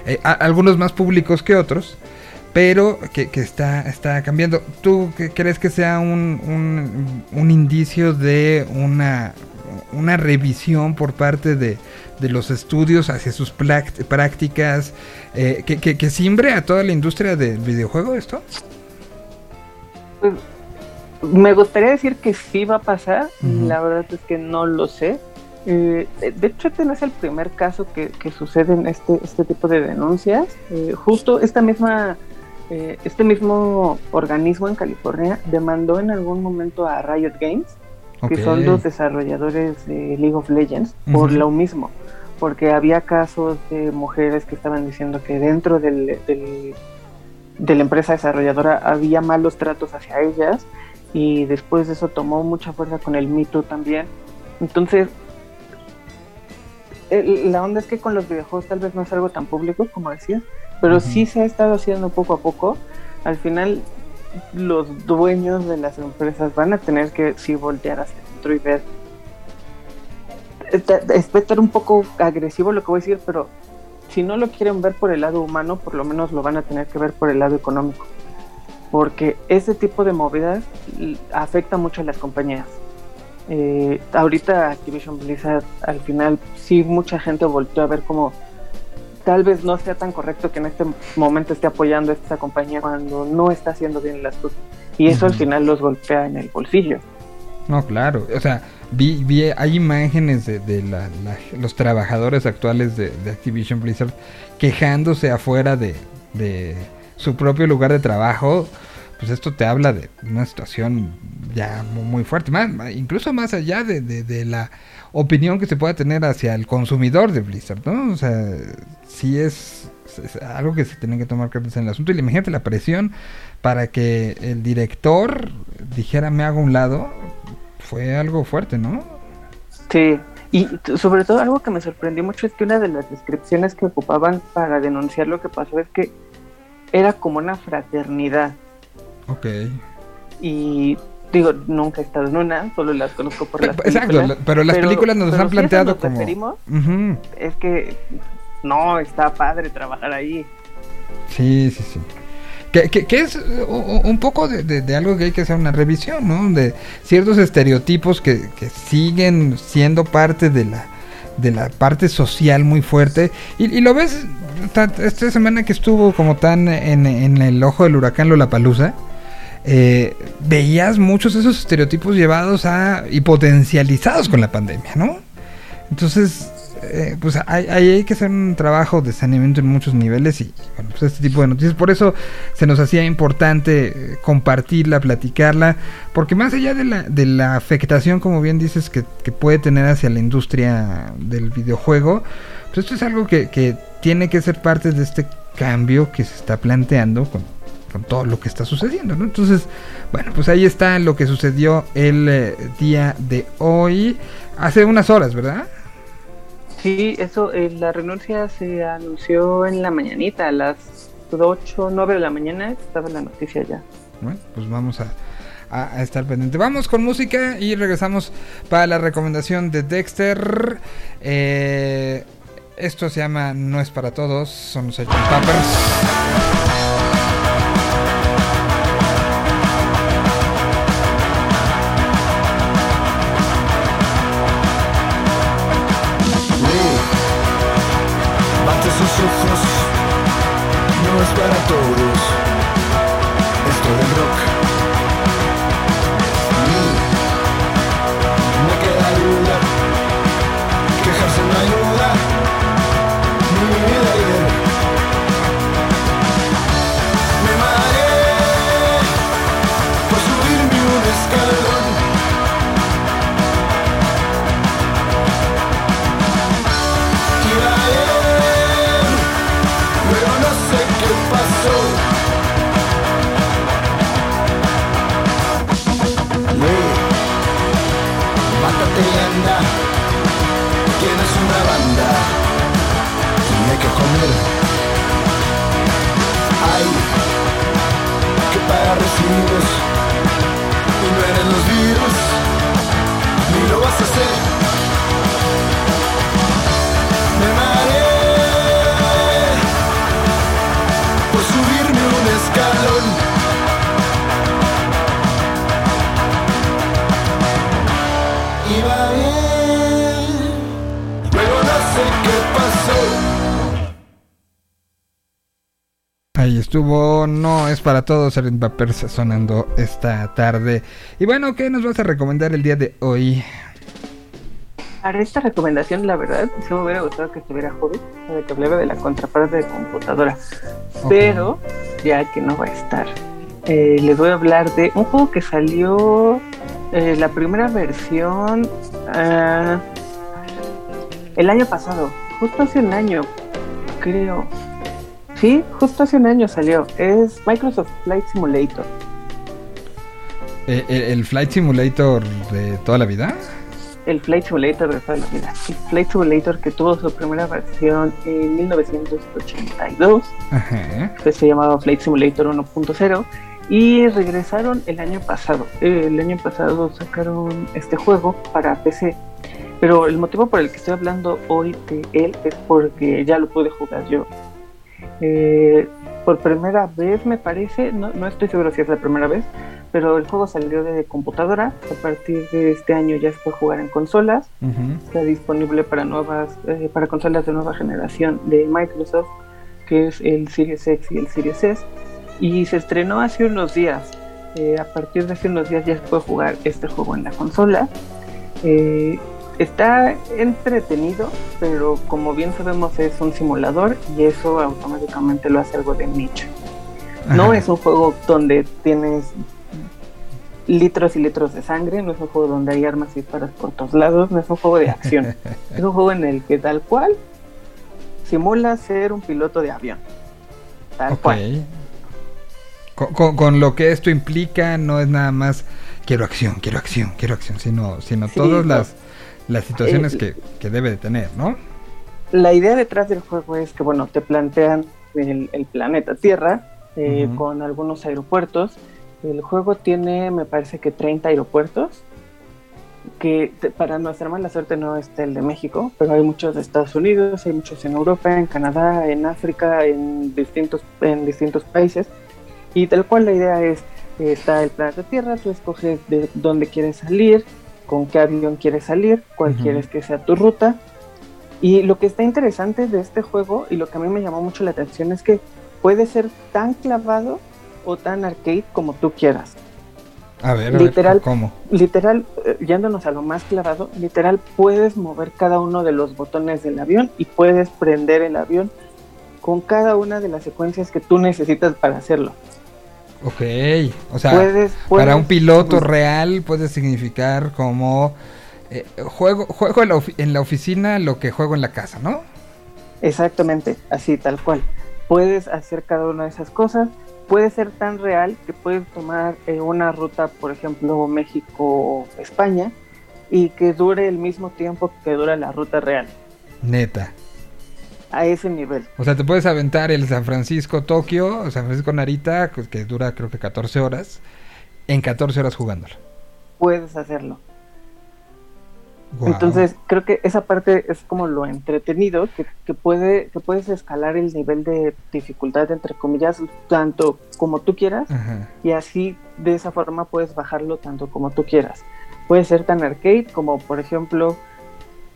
eh, algunos más públicos que otros, pero que, que está, está cambiando. ¿Tú crees que sea un, un indicio de una, una revisión por parte de, de los estudios hacia sus prácticas, eh, que, que, que simbre a toda la industria del videojuego esto?
Pues, Me gustaría decir que sí va a pasar, la verdad es que no lo sé. Eh, de hecho, este no es el primer caso que, que sucede en este, este tipo de denuncias. Eh, justo esta misma, eh, este mismo organismo en California demandó en algún momento a Riot Games, que
Ok.
son los desarrolladores de League of Legends, por
Ujú.
lo mismo. Porque había casos de mujeres que estaban diciendo que dentro del, del- de la empresa desarrolladora había malos tratos hacia ellas y después de eso tomó mucha fuerza con el Me Too también. Entonces, el- la onda es que con los videojuegos tal vez no es algo tan público como decía, pero
Ujú.
sí se ha estado haciendo poco a poco. Al final, los dueños de las empresas van a tener que sí voltear hacia dentro y ver. Está- está estar un poco agresivo lo que voy a decir, pero si no lo quieren ver por el lado humano, por lo menos lo van a tener que ver por el lado económico. Porque ese tipo de movidas afecta mucho a las compañías. Eh, ahorita Activision Blizzard, al final, sí mucha gente volteó a ver como tal vez no sea tan correcto que en este momento esté apoyando a esta compañía cuando no está haciendo bien las cosas. Y eso al final los golpea en el bolsillo.
No, claro. O sea, vi, vi hay imágenes de, de la- la- los trabajadores actuales de, de Activision Blizzard quejándose afuera de, de su propio lugar de trabajo. Pues esto te habla de una situación ya mu- muy fuerte, más, incluso más allá de, de- de la opinión que se pueda tener hacia el consumidor de Blizzard, ¿no? O sea, sí es, es algo que se tiene que tomar cartas en el asunto. Y imagínate la presión para que el director dijera me hago un lado, fue algo fuerte, ¿no?
Sí, y sobre todo algo que me sorprendió mucho es que una de las descripciones que ocupaban para denunciar lo que pasó es que era como una fraternidad.
Ok.
Y digo, nunca he estado en una, solo las conozco por las
Exacto,
películas.
la- pero las películas nos
pero
han planteado como...
referimos, es que no, está padre trabajar ahí.
Sí, sí, sí. Que, que- que es uh, uh, un poco de, de- de algo que hay que hacer una revisión, ¿no? De ciertos estereotipos que, que siguen siendo parte de la, de la parte social muy fuerte. Y, y lo ves ta- esta semana que estuvo como tan en, en el ojo del huracán Lollapalooza. Eh, veías muchos de esos estereotipos llevados a y potencializados con la pandemia, ¿no? Entonces, eh, pues hay, hay, que hacer un trabajo de saneamiento en muchos niveles y bueno, pues este tipo de noticias. Por eso se nos hacía importante eh, compartirla, platicarla, porque más allá de la, de la afectación, como bien dices, que, que puede tener hacia la industria del videojuego, pues esto es algo que, que tiene que ser parte de este cambio que se está planteando con, con todo lo que está sucediendo, ¿no? Entonces, bueno, pues ahí está lo que sucedió el eh, día de hoy, hace unas horas, ¿verdad?
Sí, eso, eh, la renuncia se anunció en la mañanita, a las 8, 9 de la mañana, estaba la noticia ya.
Bueno, pues vamos a, a- a estar pendiente. Vamos con música y regresamos para la recomendación de Dexter. Eh, esto se llama No es para todos, son los. Peppers. Papers sonando esta tarde. Y bueno, ¿qué nos vas a recomendar el día de hoy?
Para esta recomendación, la verdad, sí me hubiera gustado que estuviera joven, para que hablara de la contraparte de computadora. Pero, ya que no va a estar, eh, les voy a hablar de un juego que salió, eh, la primera versión, ah, el año pasado, justo hace un año, creo. Sí, justo hace un año salió. Es Microsoft Flight Simulator.
Eh, ¿El, el Flight Simulator de toda la vida?
el Flight Simulator de toda la vida. El Flight Simulator que tuvo su primera versión en 1982,
Ajá.
que se llamaba Flight Simulator 1.0 y regresaron el año pasado. Eh, El año pasado sacaron este juego para PC. Pero el motivo por el que estoy hablando hoy de él es porque ya lo pude jugar yo. Eh, por primera vez me parece, no, no estoy seguro si es la primera vez, pero el juego salió de computadora. A partir de este año ya se puede jugar en consolas. Está disponible para nuevas, eh, para consolas de nueva generación de Microsoft, que es el Series X y el Series S. Y se estrenó hace unos días. Eh, a partir de hace unos días ya se puede jugar este juego en la consola. Eh, está entretenido, pero como bien sabemos es un simulador y eso automáticamente lo hace algo de nicho. No es un juego donde tienes litros y litros de sangre, no es un juego donde hay armas y disparas por todos lados, no es un juego de acción. es un juego en el que tal cual simula ser un piloto de avión. Tal cual.
Con, con- con lo que esto implica, no es nada más quiero acción, quiero acción, quiero acción, sino, sino
Sí,
todas
no.
las, las situaciones
Eh,
que, que debe de tener, ¿no?
La idea detrás del juego es que, bueno, te plantean el, el planeta Tierra eh,
Ujú.
con algunos aeropuertos. El juego tiene, me parece que 30 aeropuertos. Que te- para nuestra mala suerte no está el de México, pero hay muchos de Estados Unidos, hay muchos en Europa, en Canadá, en África, en distintos, en distintos países. Y tal cual la idea es, eh, está el planeta Tierra, tú escoges de dónde quieres salir, con qué avión quieres salir, cuál quieres que sea tu ruta. Y lo que está interesante de este juego y lo que a mí me llamó mucho la atención es que puede ser tan clavado o tan arcade como tú quieras.
A ver, a ver,
Literal.
¿cómo?
Literal, eh, yéndonos a lo más clavado, literal puedes mover cada uno de los botones del avión y puedes prender el avión con cada una de las secuencias que tú necesitas para hacerlo.
Ok, o sea,
Puedes-
para un piloto real puede significar como eh, juego juego en la, ofi- en la oficina lo que juego en la casa, ¿no?
Exactamente, así tal cual. Puedes hacer cada una de esas cosas. Puede ser tan real que puedes tomar eh, una ruta, por ejemplo, México-España, y que dure el mismo tiempo que dura la ruta real,
Neta.
A ese nivel.
O sea, te puedes aventar el San Francisco-Tokio, San Francisco-Narita, que- que dura creo que 14 horas, en 14 horas jugándolo.
Puedes hacerlo. Entonces, creo que esa parte es como lo entretenido, que, que, puede, que puedes escalar el nivel de dificultad, entre comillas, tanto como tú quieras,
Ajá.
y así de esa forma puedes bajarlo tanto como tú quieras. Puede ser tan arcade como, por ejemplo,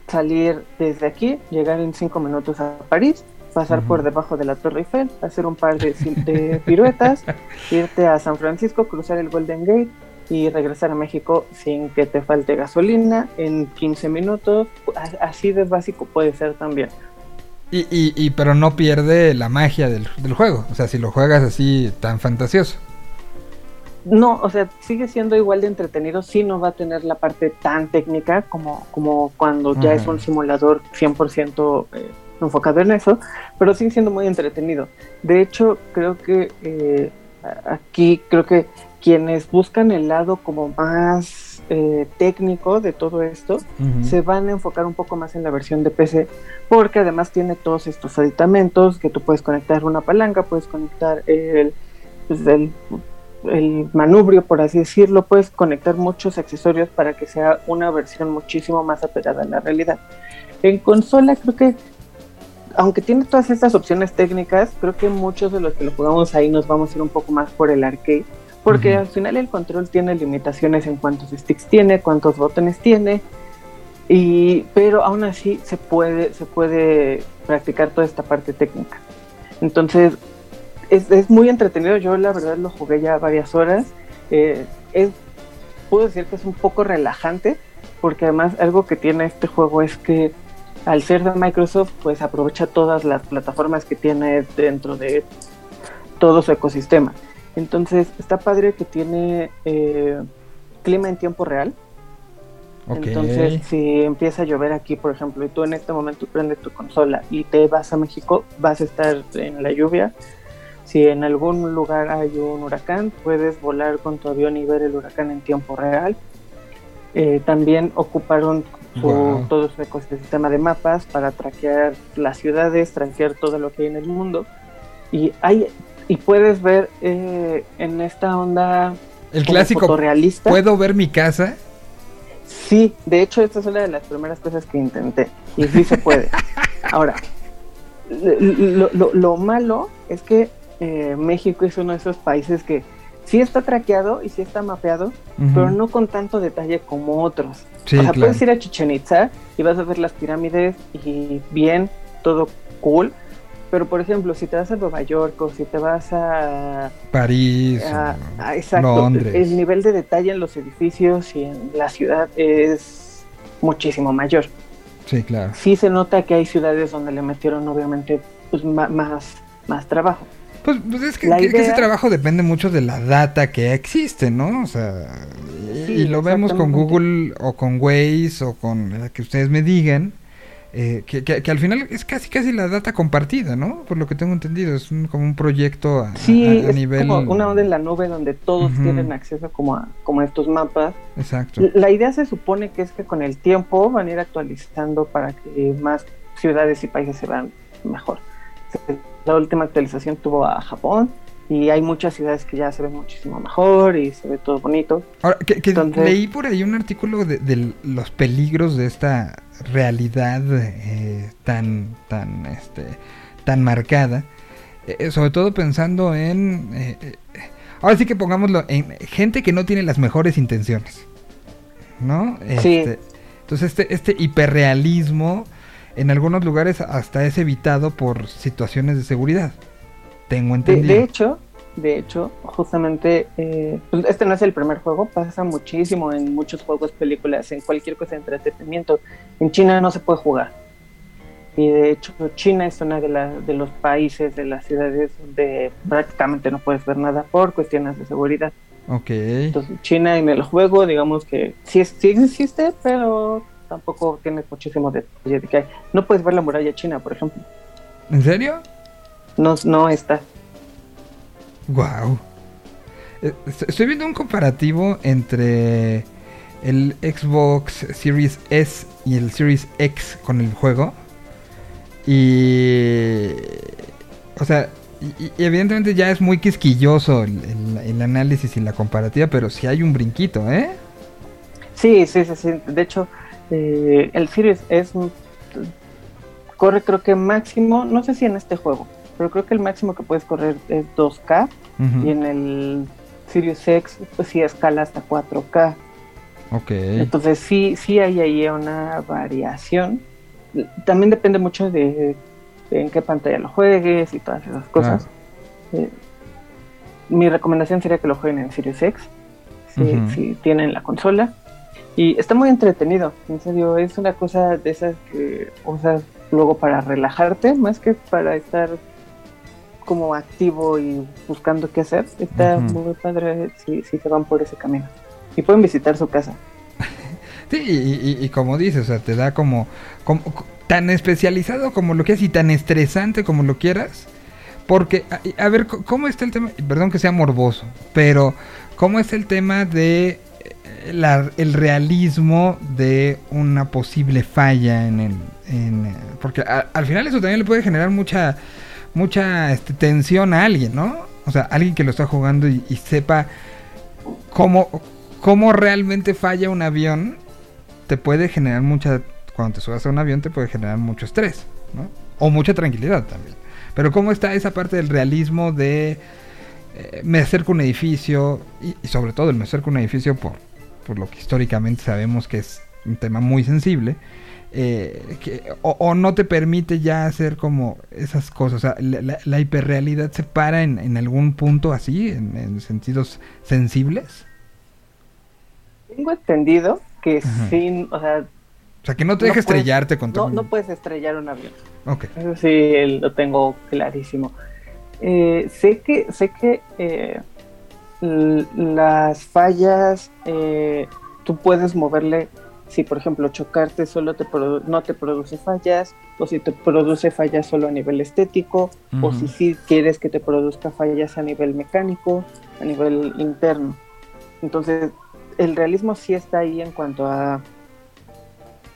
salir desde aquí, llegar en cinco minutos a París, pasar por debajo de la Torre Eiffel, hacer un par de, de piruetas, irte a San Francisco, cruzar el Golden Gate y regresar a México sin que te falte gasolina en 15 minutos. Así de básico puede ser también.
Y, y, y pero no pierde la magia del, del juego. O sea, si lo juegas así tan fantasioso.
No, o sea, sigue siendo igual de entretenido, sí no va a tener la parte tan técnica como, como cuando ya es un simulador 100% eh, enfocado en eso, pero sigue siendo muy entretenido. De hecho, creo que eh, aquí creo que quienes buscan el lado como más eh, técnico de todo esto, se van a enfocar un poco más en la versión de PC, porque además tiene todos estos aditamentos que tú puedes conectar una palanca, puedes conectar el, pues, el, el manubrio, por así decirlo, puedes conectar muchos accesorios para que sea una versión muchísimo más apegada a la realidad. En consola creo que, aunque tiene todas estas opciones técnicas, creo que muchos de los que lo jugamos ahí nos vamos a ir un poco más por el arcade. Porque
Ujú.
al final el control tiene limitaciones en cuántos sticks tiene, cuántos botones tiene, y, pero aún así se puede, se puede practicar toda esta parte técnica. Entonces, es, es muy entretenido. Yo la verdad lo jugué ya varias horas. Eh, es, puedo decir que es un poco relajante, porque además algo que tiene este juego es que al ser de Microsoft, pues aprovecha todas las plataformas que tiene dentro de todo su ecosistema. Entonces está padre que tiene eh, clima en tiempo real. Entonces, si empieza a llover aquí, por ejemplo, y tú en este momento prendes tu consola y te vas a México, vas a estar en la lluvia. Si en algún lugar hay un huracán, puedes volar con tu avión y ver el huracán en tiempo real. Eh, también ocuparon su-
Wow.
todo su ecosistema de mapas para traquear las ciudades, traquear todo lo que hay en el mundo. Y hay y puedes ver eh, en esta onda
El clásico.
fotorrealista.
¿Puedo ver mi casa?
Sí, de hecho esta es una de las primeras cosas que intenté y sí se puede. Ahora, lo, lo- lo malo es que eh, México es uno de esos países que sí está traqueado y sí está mapeado,
Ujú.
pero no con tanto detalle como otros.
Sí,
o sea,
claro.
puedes ir a Chichen Itza y vas a ver las pirámides y bien, todo cool. Pero por ejemplo, si te vas a Nueva York o si te vas a
París. O-
ah, exacto.
Londres.
El nivel de detalle en los edificios y en la ciudad es muchísimo mayor.
Sí, claro.
Sí se nota que hay ciudades donde le metieron obviamente pues, más, más trabajo.
Pues, pues es que,
La
que- que ese trabajo depende mucho de la data que existe, ¿no? O sea, y,
Sí,
y lo vemos con. Google o con Waze o con la que ustedes me digan, eh, que, que- que al final es casi casi la data compartida, ¿no? Por lo que tengo entendido, es un- como un proyecto a,
Sí,
a- a
es
nivel...
como una onda en la nube donde todos tienen acceso como a, como a estos mapas.
Exacto.
La idea se supone que es que con el tiempo van a ir actualizando para que más ciudades y países se vean mejor. La última actualización tuvo a Japón y hay muchas ciudades que ya se ven muchísimo mejor y se ve todo bonito.
Ahora, que, que
Entonces-
leí por ahí un artículo de, de los peligros de esta realidad eh, tan, tan, este, tan marcada, eh, sobre todo pensando en, eh, eh, ahora sí que pongámoslo, en gente que no tiene las mejores intenciones, ¿no?
Sí.
Este, Entonces este, este hiperrealismo en algunos lugares hasta es evitado por situaciones de seguridad, tengo
De,
entendido.
de hecho, de hecho, justamente, eh, pues este no es el primer juego, pasa muchísimo en muchos juegos, películas, en cualquier cosa de entretenimiento. En China no se puede jugar. Y de hecho, China es uno de, la- de los países, de las ciudades donde prácticamente no puedes ver nada por cuestiones de seguridad.
ok.
Entonces, China en el juego, digamos que sí, sí existe, pero tampoco tiene muchísimo detalle de que hay. No puedes ver la muralla china, por ejemplo.
¿En serio?
No, no está.
Wow. Estoy viendo un comparativo entre el Xbox Series S y el Series X con el juego. Y. O sea, y, y evidentemente ya es muy quisquilloso el, el- el análisis y la comparativa, pero sí hay un brinquito, ¿eh?
Sí, sí, sí, sí. De hecho, eh, el Series es corre creo que máximo, no sé si en este juego, pero creo que el máximo que puedes correr es 2K
Ujú.
y en el Series X pues sí escala hasta 4K.
Ok.
Entonces sí, sí hay ahí una variación. También depende mucho de, de en qué pantalla lo juegues y todas esas cosas. Eh, mi recomendación sería que lo jueguen en Series X, si tienen la consola. Y está muy entretenido, en serio, es una cosa de esas que usas luego para relajarte, más que para estar como activo y buscando qué hacer. Está muy padre si, si se van por ese camino. Y pueden visitar su casa.
Sí, y, y- y como dices, o sea, te da como, como tan especializado como lo quieras y tan estresante como lo quieras. Porque, a, a ver, ¿cómo está el tema? Perdón que sea morboso, pero ¿cómo es el tema de el realismo de una posible falla en el... eh, porque al final eso también le puede generar mucha mucha este, tensión a alguien, ¿no? O sea, alguien que lo está jugando y, sepa cómo, cómo realmente falla un avión, te puede generar mucha... Cuando te subas a un avión te puede generar mucho estrés, ¿no? O mucha tranquilidad también. Pero cómo está esa parte del realismo de... eh, me acerco a un edificio y, sobre todo me acerco a un edificio por, por lo que históricamente sabemos que es un tema muy sensible. eh, que, o, o no te permite ya hacer como esas cosas. O sea, la, la- la hiperrealidad se para en, en algún punto así, en, en sentidos sensibles.
Tengo entendido que
Ajá.
sin, o sea,
O sea, que no te
No puedes-
estrellarte con
no,
todo.
no puedes estrellar un avión.
Ok.
Eso sí, lo tengo clarísimo. Eh, sé que, sé que eh, las fallas, eh, tú puedes moverle, si por ejemplo chocarte solo te no te produce fallas, o si te produce fallas solo a nivel estético, o si sí quieres que te produzca fallas a nivel mecánico, a nivel interno. Entonces, el realismo sí está ahí en cuanto a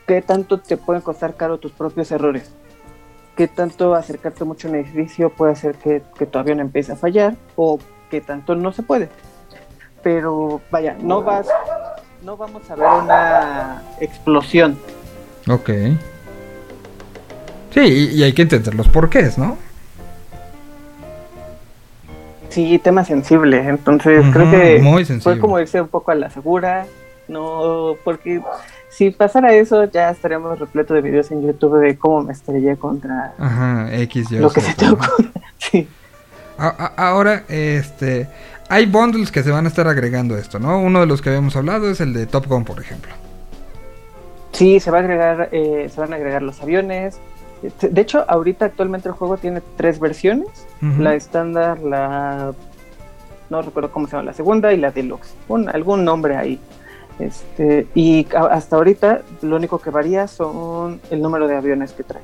qué tanto te pueden costar caro tus propios errores qué tanto acercarte mucho a un edificio puede hacer que, que tu avión empiece a fallar o tanto no se puede. Pero vaya, no vas, no vamos a ver una explosión.
Ok. Sí, y, hay que entender los porqués, ¿no?
Sí, tema sensible. Entonces creo que
muy
fue como irse un poco a la segura. No, porque si pasara eso ya estaríamos repleto de videos en YouTube de cómo me estrellé contra
Ajá, X,
lo que se te
¿no?
ocurra. Sí.
A- a- ahora, este, hay bundles que se van a estar agregando a esto, ¿no? Uno de los que habíamos hablado es el de Top Gun, por ejemplo.
Sí, se va a agregar, eh, se van a agregar los aviones. Este, De hecho, ahorita actualmente el juego tiene tres versiones: la estándar, la no recuerdo cómo se llama la segunda y la deluxe, un, algún nombre ahí. Este, y a- hasta ahorita lo único que varía son el número de aviones que trae.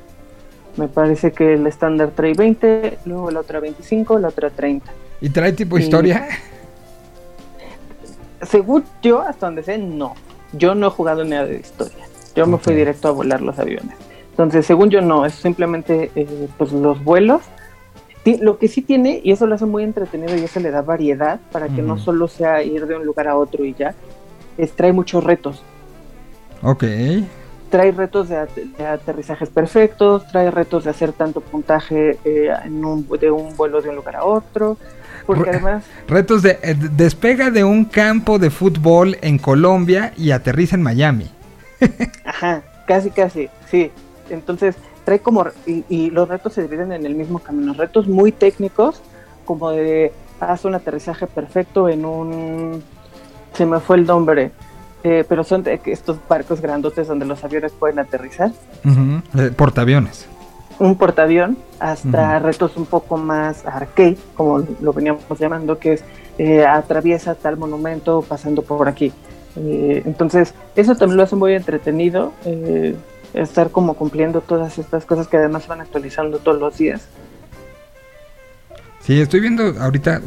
Me parece que el estándar trae 20, luego la otra 25, la otra 30.
¿Y trae tipo
Y-
historia?
Según yo, hasta donde sé, no. Yo no he jugado nada de historia. Yo me fui directo a volar los aviones. Entonces, según yo, no. Es simplemente eh, pues los vuelos. Lo que sí tiene, y eso lo hace muy entretenido y eso le da variedad para que no solo sea ir de un lugar a otro y ya, es trae muchos retos.
Ok.
Trae retos de, at- de aterrizajes perfectos, trae retos de hacer tanto puntaje eh, en un, de un vuelo de un lugar a otro, porque además
Retos de eh, despega de un campo de fútbol en Colombia y aterriza en Miami.
Ajá, casi, casi, sí. Entonces, trae como, y, y los retos se dividen en el mismo camino, retos muy técnicos, como de, haz un aterrizaje perfecto en un, se me fue el nombre, eh, pero son estos barcos grandotes donde los aviones pueden aterrizar,
eh, portaaviones.
un portaavión, hasta retos un poco más arcade, como lo veníamos llamando, que es eh, atraviesa tal monumento pasando por aquí. Eh, entonces, eso también lo hace muy entretenido, estar como cumpliendo todas estas cosas que además van actualizando todos los días.
Sí, estoy viendo ahorita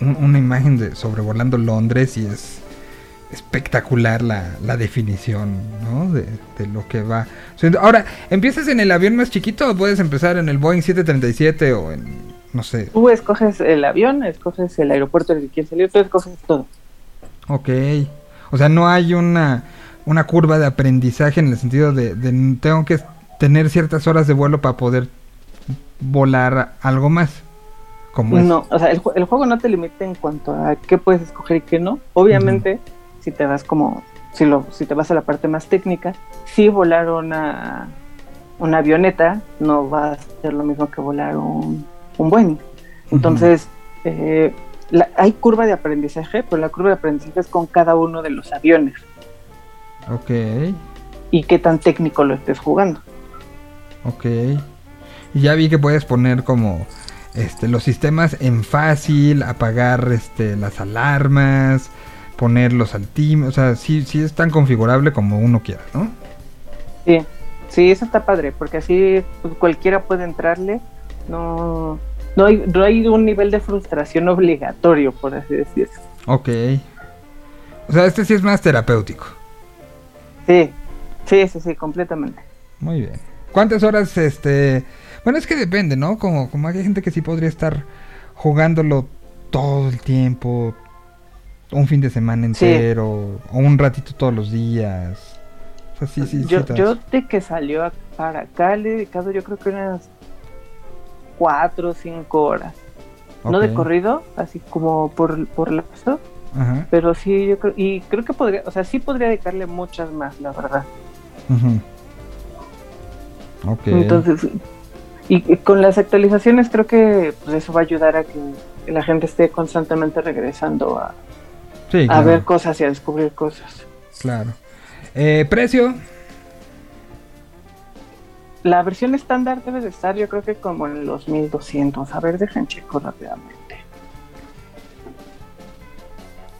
un- una imagen de sobrevolando Londres y es espectacular la, la definición, ¿no? De, de lo que va. Ahora, ¿empiezas en el avión más chiquito o puedes empezar en el Boeing 737 o en, no sé?
Tú escoges el avión, escoges el aeropuerto del que quieres salir, tú escoges todo.
Ok. O sea, no hay una, una curva de aprendizaje en el sentido de, de tengo que tener ciertas horas de vuelo para poder volar algo más. Como es.
No, o sea, el, el juego no te limita en cuanto a qué puedes escoger y qué no. Obviamente, si te vas como, si lo, si te vas a la parte más técnica, si volar una, una avioneta no va a ser lo mismo que volar un, un Boeing. Entonces, eh, la- hay curva de aprendizaje, pero la curva de aprendizaje es con cada uno de los aviones
Ok,
y qué tan técnico lo estés jugando.
ok. Y ya vi que puedes poner como este los sistemas en fácil, apagar este las alarmas, poner los altímetros, o sea, sí, sí es tan configurable como uno quiera, ¿no?
Sí, sí, eso está padre, porque así pues, cualquiera puede entrarle. No, no, hay, no hay un nivel de frustración obligatorio, por así decirlo.
Ok. O sea, este sí es más terapéutico.
Sí, sí, sí, sí, completamente.
Muy bien. ¿Cuántas horas, este... Bueno, es que depende, ¿no? Como, como hay gente que sí podría estar jugándolo todo el tiempo, un fin de semana
Sí.
entero, o un ratito todos los días. O sea, sí, sí,
yo, de que salió para acá le he dedicado yo creo que unas cuatro o cinco horas. No de corrido, así como por, por lapso,
Ajá.
pero sí, yo creo, y creo que podría, o sea, sí podría dedicarle muchas más, la verdad.
Ok.
Entonces, y, y con las actualizaciones creo que pues, eso va a ayudar a que la gente esté constantemente regresando a,
Sí,
a ver cosas y a descubrir cosas.
Claro. Eh, precio.
La versión estándar debe de estar yo creo que como en los 1200. A ver, dejen checo rápidamente.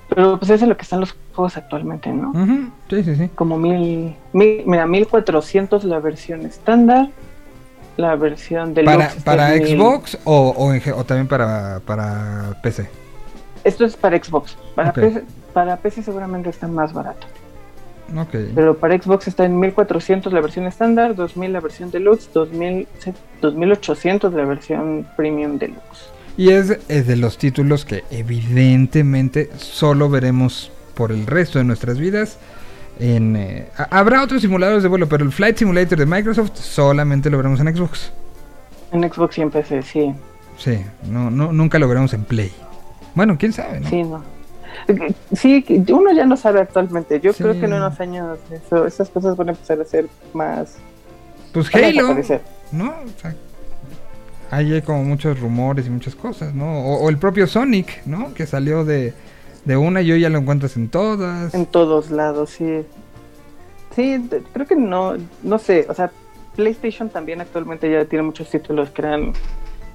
Pero pues eso es lo que están los juegos actualmente, ¿no?
Ujú, Sí, sí, sí.
Como mil, mil, mira, 1400 la versión estándar, la versión de
¿Para, para Xbox o, o, o también para, para PC?
Esto es para Xbox. Para,
Ok.
PC, para PC seguramente está más barato. Pero para Xbox está en 1400 la versión estándar, 2000 la versión deluxe, 2000, se- 2800 la versión premium deluxe.
Y es, es de los títulos que evidentemente solo veremos por el resto de nuestras vidas. En, eh, ha- habrá otros simuladores de vuelo, pero el Flight Simulator de Microsoft solamente lo veremos en Xbox.
En Xbox y en PC, sí.
Sí, no, no, nunca lo veremos en Play. Bueno, quién sabe, ¿no?
Sí, no. Sí, uno ya no sabe actualmente. Yo
Sí.
creo que en unos años eso, esas cosas van a empezar a ser más.
Pues Halo. ¿no? O sea, hay como muchos rumores y muchas cosas, ¿no? O, o el propio Sonic, ¿no? Que salió de, de una y hoy ya lo encuentras en todas.
En todos lados, sí. Sí, creo que no, no sé, o sea, PlayStation también actualmente ya tiene muchos títulos que eran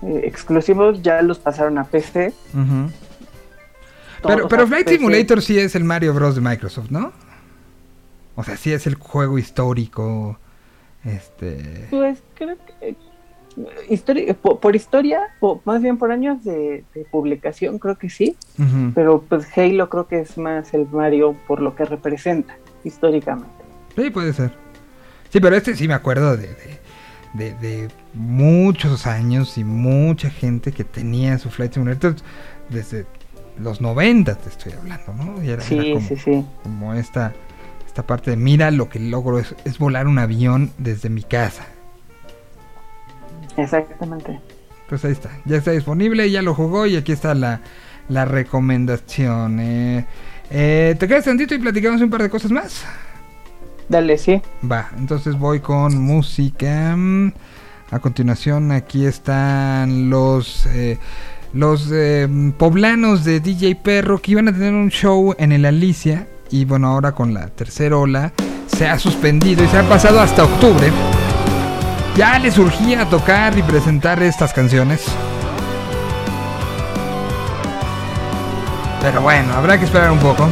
eh, exclusivos, ya los pasaron a PC. Todo,
Pero, pero Flight
PC.
Simulator sí es el Mario Bros. de Microsoft, ¿no? O sea, sí es el juego histórico. Este.
Pues creo que eh, histori- por, por historia, o más bien por años de, de publicación, creo que sí. Pero pues Halo creo que es más el Mario por lo que representa históricamente.
Sí, puede ser. Sí, pero este sí me acuerdo de, de, de- de muchos años y mucha gente que tenía su Flight Simulator desde los 90, te estoy hablando, ¿no? Y era,
Sí,
era como,
sí, sí.
como esta, esta parte de, mira, lo que logro es, es volar un avión desde mi casa.
Exactamente.
Pues ahí está, ya está disponible, ya lo jugó y aquí está la, la recomendación. Eh, eh, ¿Te quedas tantito y platicamos un par de cosas más?
Dale, sí.
Va, entonces voy con música. A continuación aquí están los eh, los eh, poblanos de DJ Perro que iban a tener un show en el Alicia y bueno ahora con la tercera ola se ha suspendido y se ha pasado hasta octubre. Ya les surgía tocar y presentar estas canciones. Pero bueno, habrá que esperar un poco.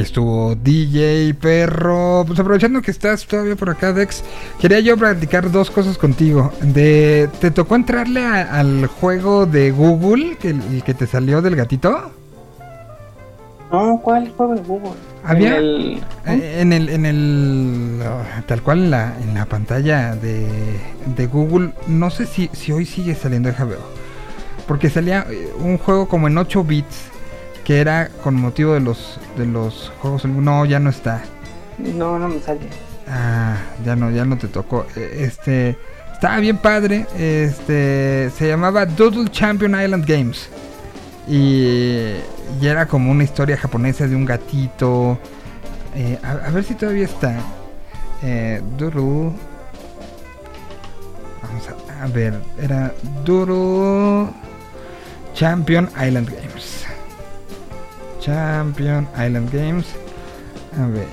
Estuvo DJ, perro. Pues aprovechando que estás todavía por acá, Dex, quería yo platicar dos cosas contigo. De, ¿Te tocó entrarle a- al juego de Google, que, el que te salió del gatito?
No, ¿cuál juego de Google?
Había
En el-
eh, en el, en el ah, tal cual en la, en la pantalla de, de Google, no sé si, si hoy sigue saliendo, deja veo. Porque salía eh, un juego como en 8 bits que era con motivo de los de los juegos. No, ya no está.
No, no me sale.
Ah, ya no, ya no te tocó. Eh, Este estaba bien padre. Este se llamaba Doodle Champion Island Games. Y, y era como una historia japonesa de un gatito. Eh, a, a ver si todavía está. Eh, Doodle. Vamos a, a ver. Era Doodle Champion Island Games. Champion Island Games. A ver.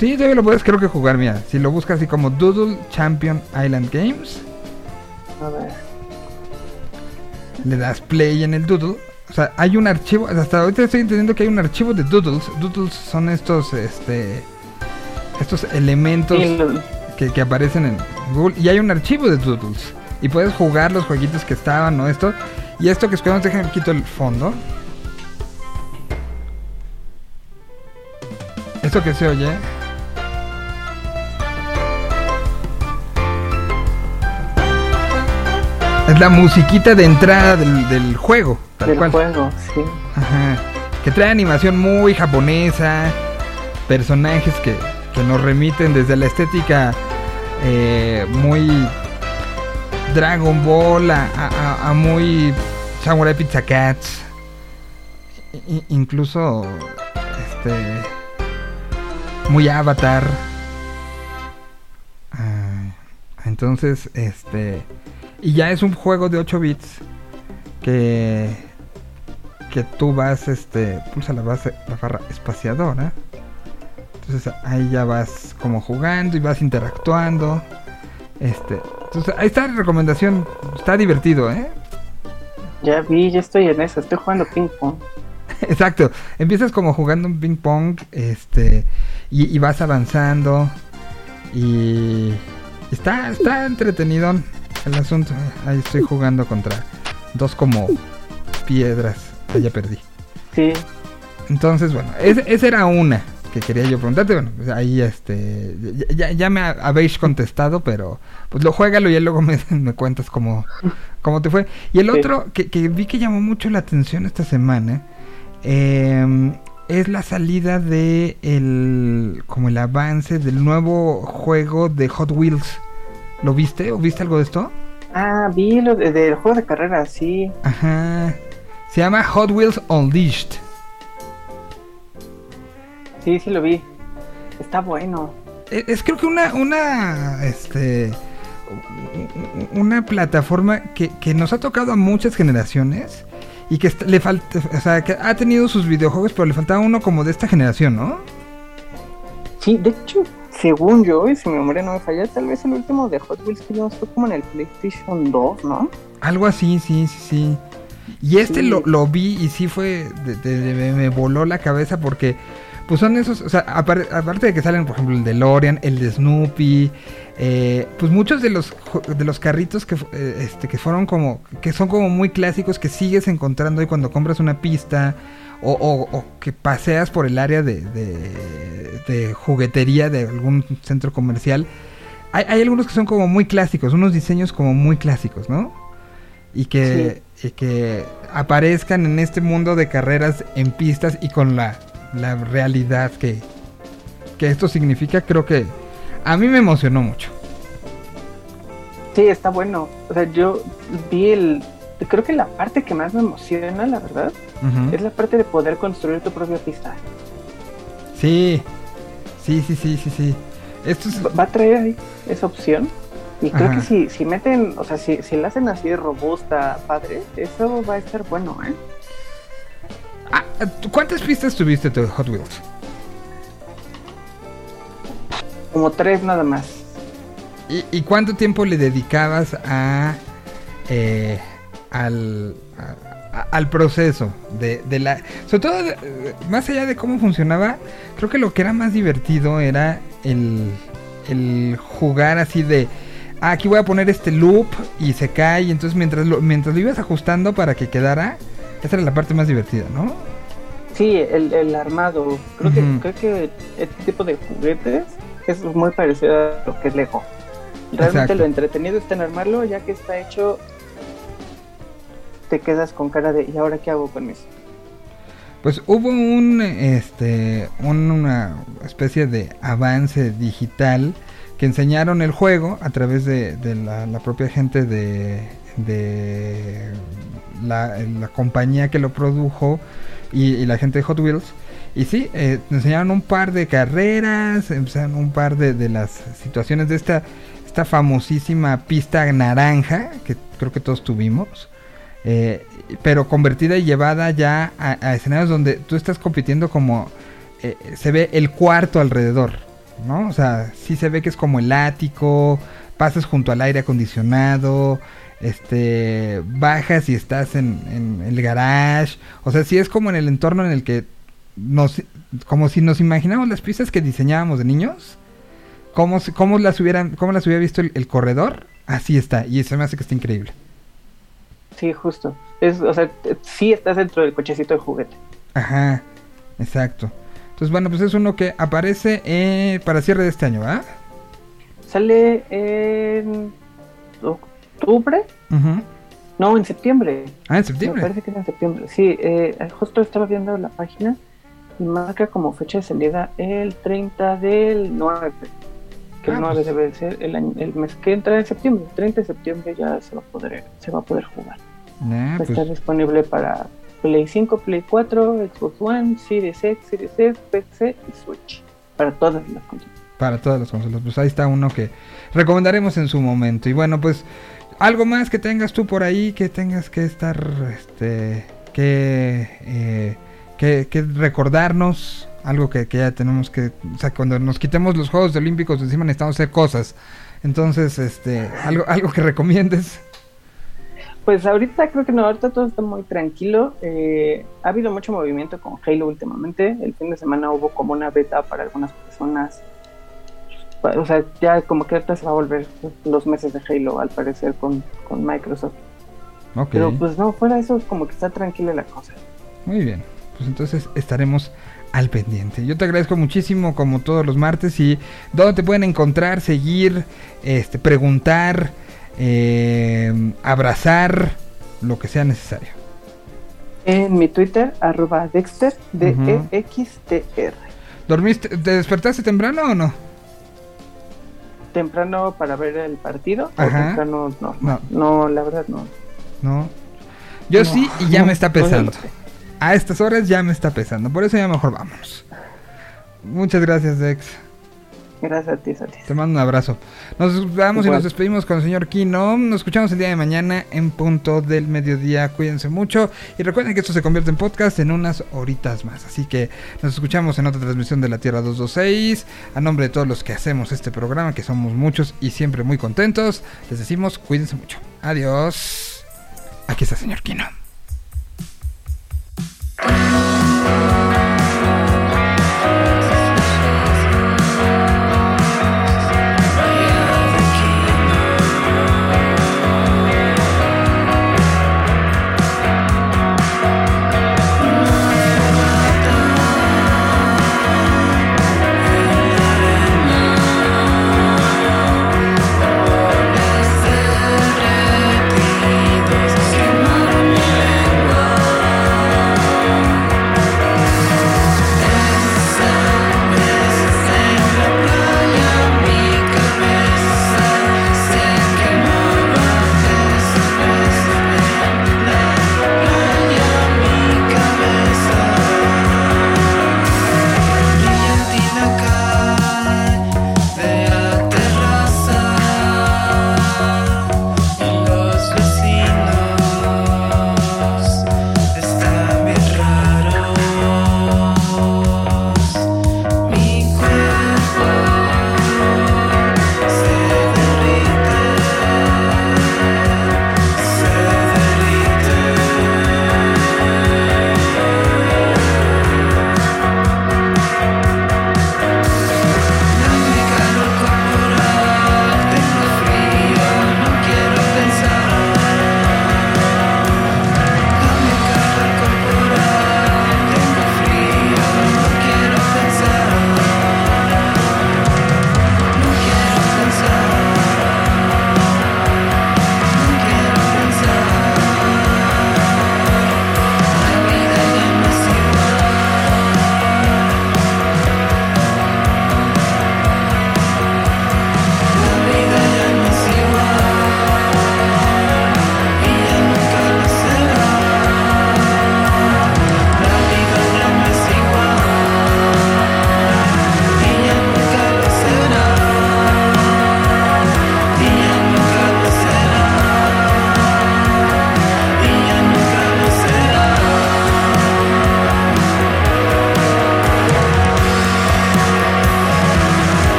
Sí, todavía lo puedes creo que jugar, mira. Si lo buscas así como Doodle Champion Island Games,
A ver.
le das play en el Doodle. O sea, hay un archivo, hasta ahorita estoy entendiendo que hay un archivo de Doodles. Doodles son estos, este, estos elementos que, que aparecen en Google. Y hay un archivo de Doodles. Y puedes jugar los jueguitos que estaban o esto. Y esto que escuchamos, déjenme quito el fondo. Que se oye. Es la musiquita de entrada del, del juego, tal
del
cual.
juego, sí.
Ajá. Que trae animación muy japonesa, personajes que, que nos remiten desde la estética eh, muy Dragon Ball a, a- muy Samurai Pizza Cats, i- incluso este muy Avatar. Ah, entonces, este y ya es un juego de 8 bits que que tú vas, este, pulsa la base, la barra espaciadora. Entonces ahí ya vas como jugando y vas interactuando. Este, entonces ahí está la recomendación, está divertido, ¿eh?
Ya vi, ya estoy en eso, estoy jugando ping pong.
Exacto, empiezas como jugando un ping pong, este, y, y vas avanzando y está, está entretenido el asunto. Ahí estoy jugando contra dos como piedras, Ah, ya perdí.
Sí,
Entonces, bueno, es- esa era una que quería yo preguntarte. Bueno, pues ahí este, ya, ya- me ha- habéis contestado, pero pues lo juégalo y luego me, me cuentas cómo, cómo te fue. Y el
Sí.
otro que, que vi que llamó mucho la atención esta semana eh, es la salida de el, como el avance del nuevo juego de Hot Wheels. ¿Lo viste o viste algo de esto?
Ah, vi lo de- del juego de carreras, sí.
Ajá. Se llama Hot Wheels Unleashed.
Sí, sí lo vi. Está bueno.
Es, es creo que una, una, este, una plataforma que, que nos ha tocado a muchas generaciones y que le falta, o sea, que ha tenido sus videojuegos, pero le faltaba uno como de esta generación, ¿no?
Sí, de hecho, según yo, y si mi memoria no me falla, tal vez el último de Hot Wheels que vimos fue como en el PlayStation 2, ¿no?
Algo así, sí, sí, sí. Y este
Sí.
lo, lo vi y sí fue, de- de- de- me, me voló la cabeza porque, pues son esos, o sea, apar- aparte de que salen, por ejemplo, el de Lorian, el de Snoopy, eh, pues muchos de los de los carritos que, eh, este, que fueron como, que son como muy clásicos que sigues encontrando ahí cuando compras una pista o, o- o que paseas por el área de, de- de juguetería de algún centro comercial. Hay, hay algunos que son como muy clásicos, unos diseños como muy clásicos, ¿no? y que, y que aparezcan en este mundo de carreras en pistas y con la, la realidad que, que esto significa, creo que a mí me emocionó mucho.
Sí, está bueno. O sea, yo vi el... Creo que la parte que más me emociona, la verdad, es la parte de poder construir tu propia pista.
Sí, sí, sí, sí, sí, sí. Esto es...
Va- a traer ahí esa opción. Y creo
Ajá.
que si, si meten, o sea, si, si la hacen así de robusta, padre, eso va a estar bueno, ¿eh?
Ah, ¿tú ¿Cuántas pistas tuviste tu Hot Wheels?
Como tres nada más.
¿Y, y cuánto tiempo le dedicabas a, eh, al, a, al proceso de, de la... Sobre todo, eh, más allá de cómo funcionaba, creo que lo que era más divertido era el, el jugar así de... "Ah, aquí voy a poner este loop y se cae, y entonces mientras lo, mientras lo ibas ajustando para que quedara, esa era la parte más divertida, ¿no?
Sí, el, el armado. Creo, que, creo que este tipo de juguetes es muy parecido a lo que es Lego. Realmente
Exacto.
lo entretenido está en armarlo, ya que está hecho, te quedas con cara de ¿y ahora qué hago con eso?
Pues hubo un, este, un- una especie de avance digital que enseñaron el juego a través de, de la, la propia gente de, de la, la compañía que lo produjo y, y la gente de Hot Wheels. Y sí, eh, enseñaron un par de carreras, empezaron un par de, de las situaciones de esta, esta famosísima pista naranja que creo que todos tuvimos. Eh, pero convertida y llevada ya a, escenarios donde tú estás compitiendo como eh, se ve el cuarto alrededor, ¿no? O sea, sí se ve que es como el ático, pasas junto al aire acondicionado, este, bajas y estás en, en el garage, o sea, sí es como en el entorno en el que nos, como si nos imaginamos las pistas que diseñábamos de niños, cómo, cómo las hubieran, cómo las hubiera visto el, el corredor, así está, y se me hace que está increíble.
Sí, justo. Es, o sea, sí estás dentro del cochecito de juguete.
Ajá, exacto. Entonces, bueno, pues es uno que aparece eh, para cierre de este año, ¿ah?
Sale en octubre, no, en septiembre.
Ah, en
Me
septiembre.
parece que es en septiembre. Sí, eh, justo estaba viendo la página marca como fecha de salida el 30 del 9. Que
Ah,
el 9
pues.
debe de ser el, año- el mes que entra en septiembre. El 30 de septiembre ya se va a poder, se va a poder jugar. Va a
pues,
estar disponible para Play 5, Play 4, Xbox One, Series X, Series S, PC y Switch. Para todas las consolas.
para todas las consolas. Pues ahí está uno que recomendaremos en su momento. Y bueno, pues algo más que tengas tú por ahí, que tengas que estar, este, que, eh, que, que recordarnos. Algo que, que ya tenemos que, o sea, cuando nos quitemos los Juegos Olímpicos encima necesitamos hacer cosas. Entonces, este, algo, algo que recomiendes.
Pues ahorita creo que no, ahorita todo está muy tranquilo. Eh, ha habido mucho movimiento con Halo últimamente. El fin de semana hubo como una beta para algunas personas. Pa- O sea, ya como que ahorita se va a volver los meses de Halo al parecer con, con Microsoft. Pero pues no, fuera de eso como que está tranquila la cosa.
Muy bien, pues entonces estaremos al pendiente. Yo te agradezco muchísimo como todos los martes y dónde te pueden encontrar, seguir, este, preguntar, eh, abrazar, lo que sea necesario.
En mi Twitter, arroba Dexter, D-E-X-T-R.
¿Dormiste, te despertaste temprano o no?
Temprano para ver el partido. O
Ajá.
temprano no,
No.
no. la verdad no.
No. Yo
No,
sí y ya me está pesando. A estas horas ya me está pesando, por eso ya mejor vámonos. Muchas gracias, Dex.
Gracias a ti, Sati.
Te mando un abrazo. Nos vamos y nos despedimos con el señor Kino. Nos escuchamos el día de mañana en punto del mediodía. Cuídense mucho. Y recuerden que esto se convierte en podcast en unas horitas más. Así que nos escuchamos en otra transmisión de la Tierra 226. A nombre de todos los que hacemos este programa, que somos muchos y siempre muy contentos, les decimos cuídense mucho. Adiós. Aquí está el señor Kino. Música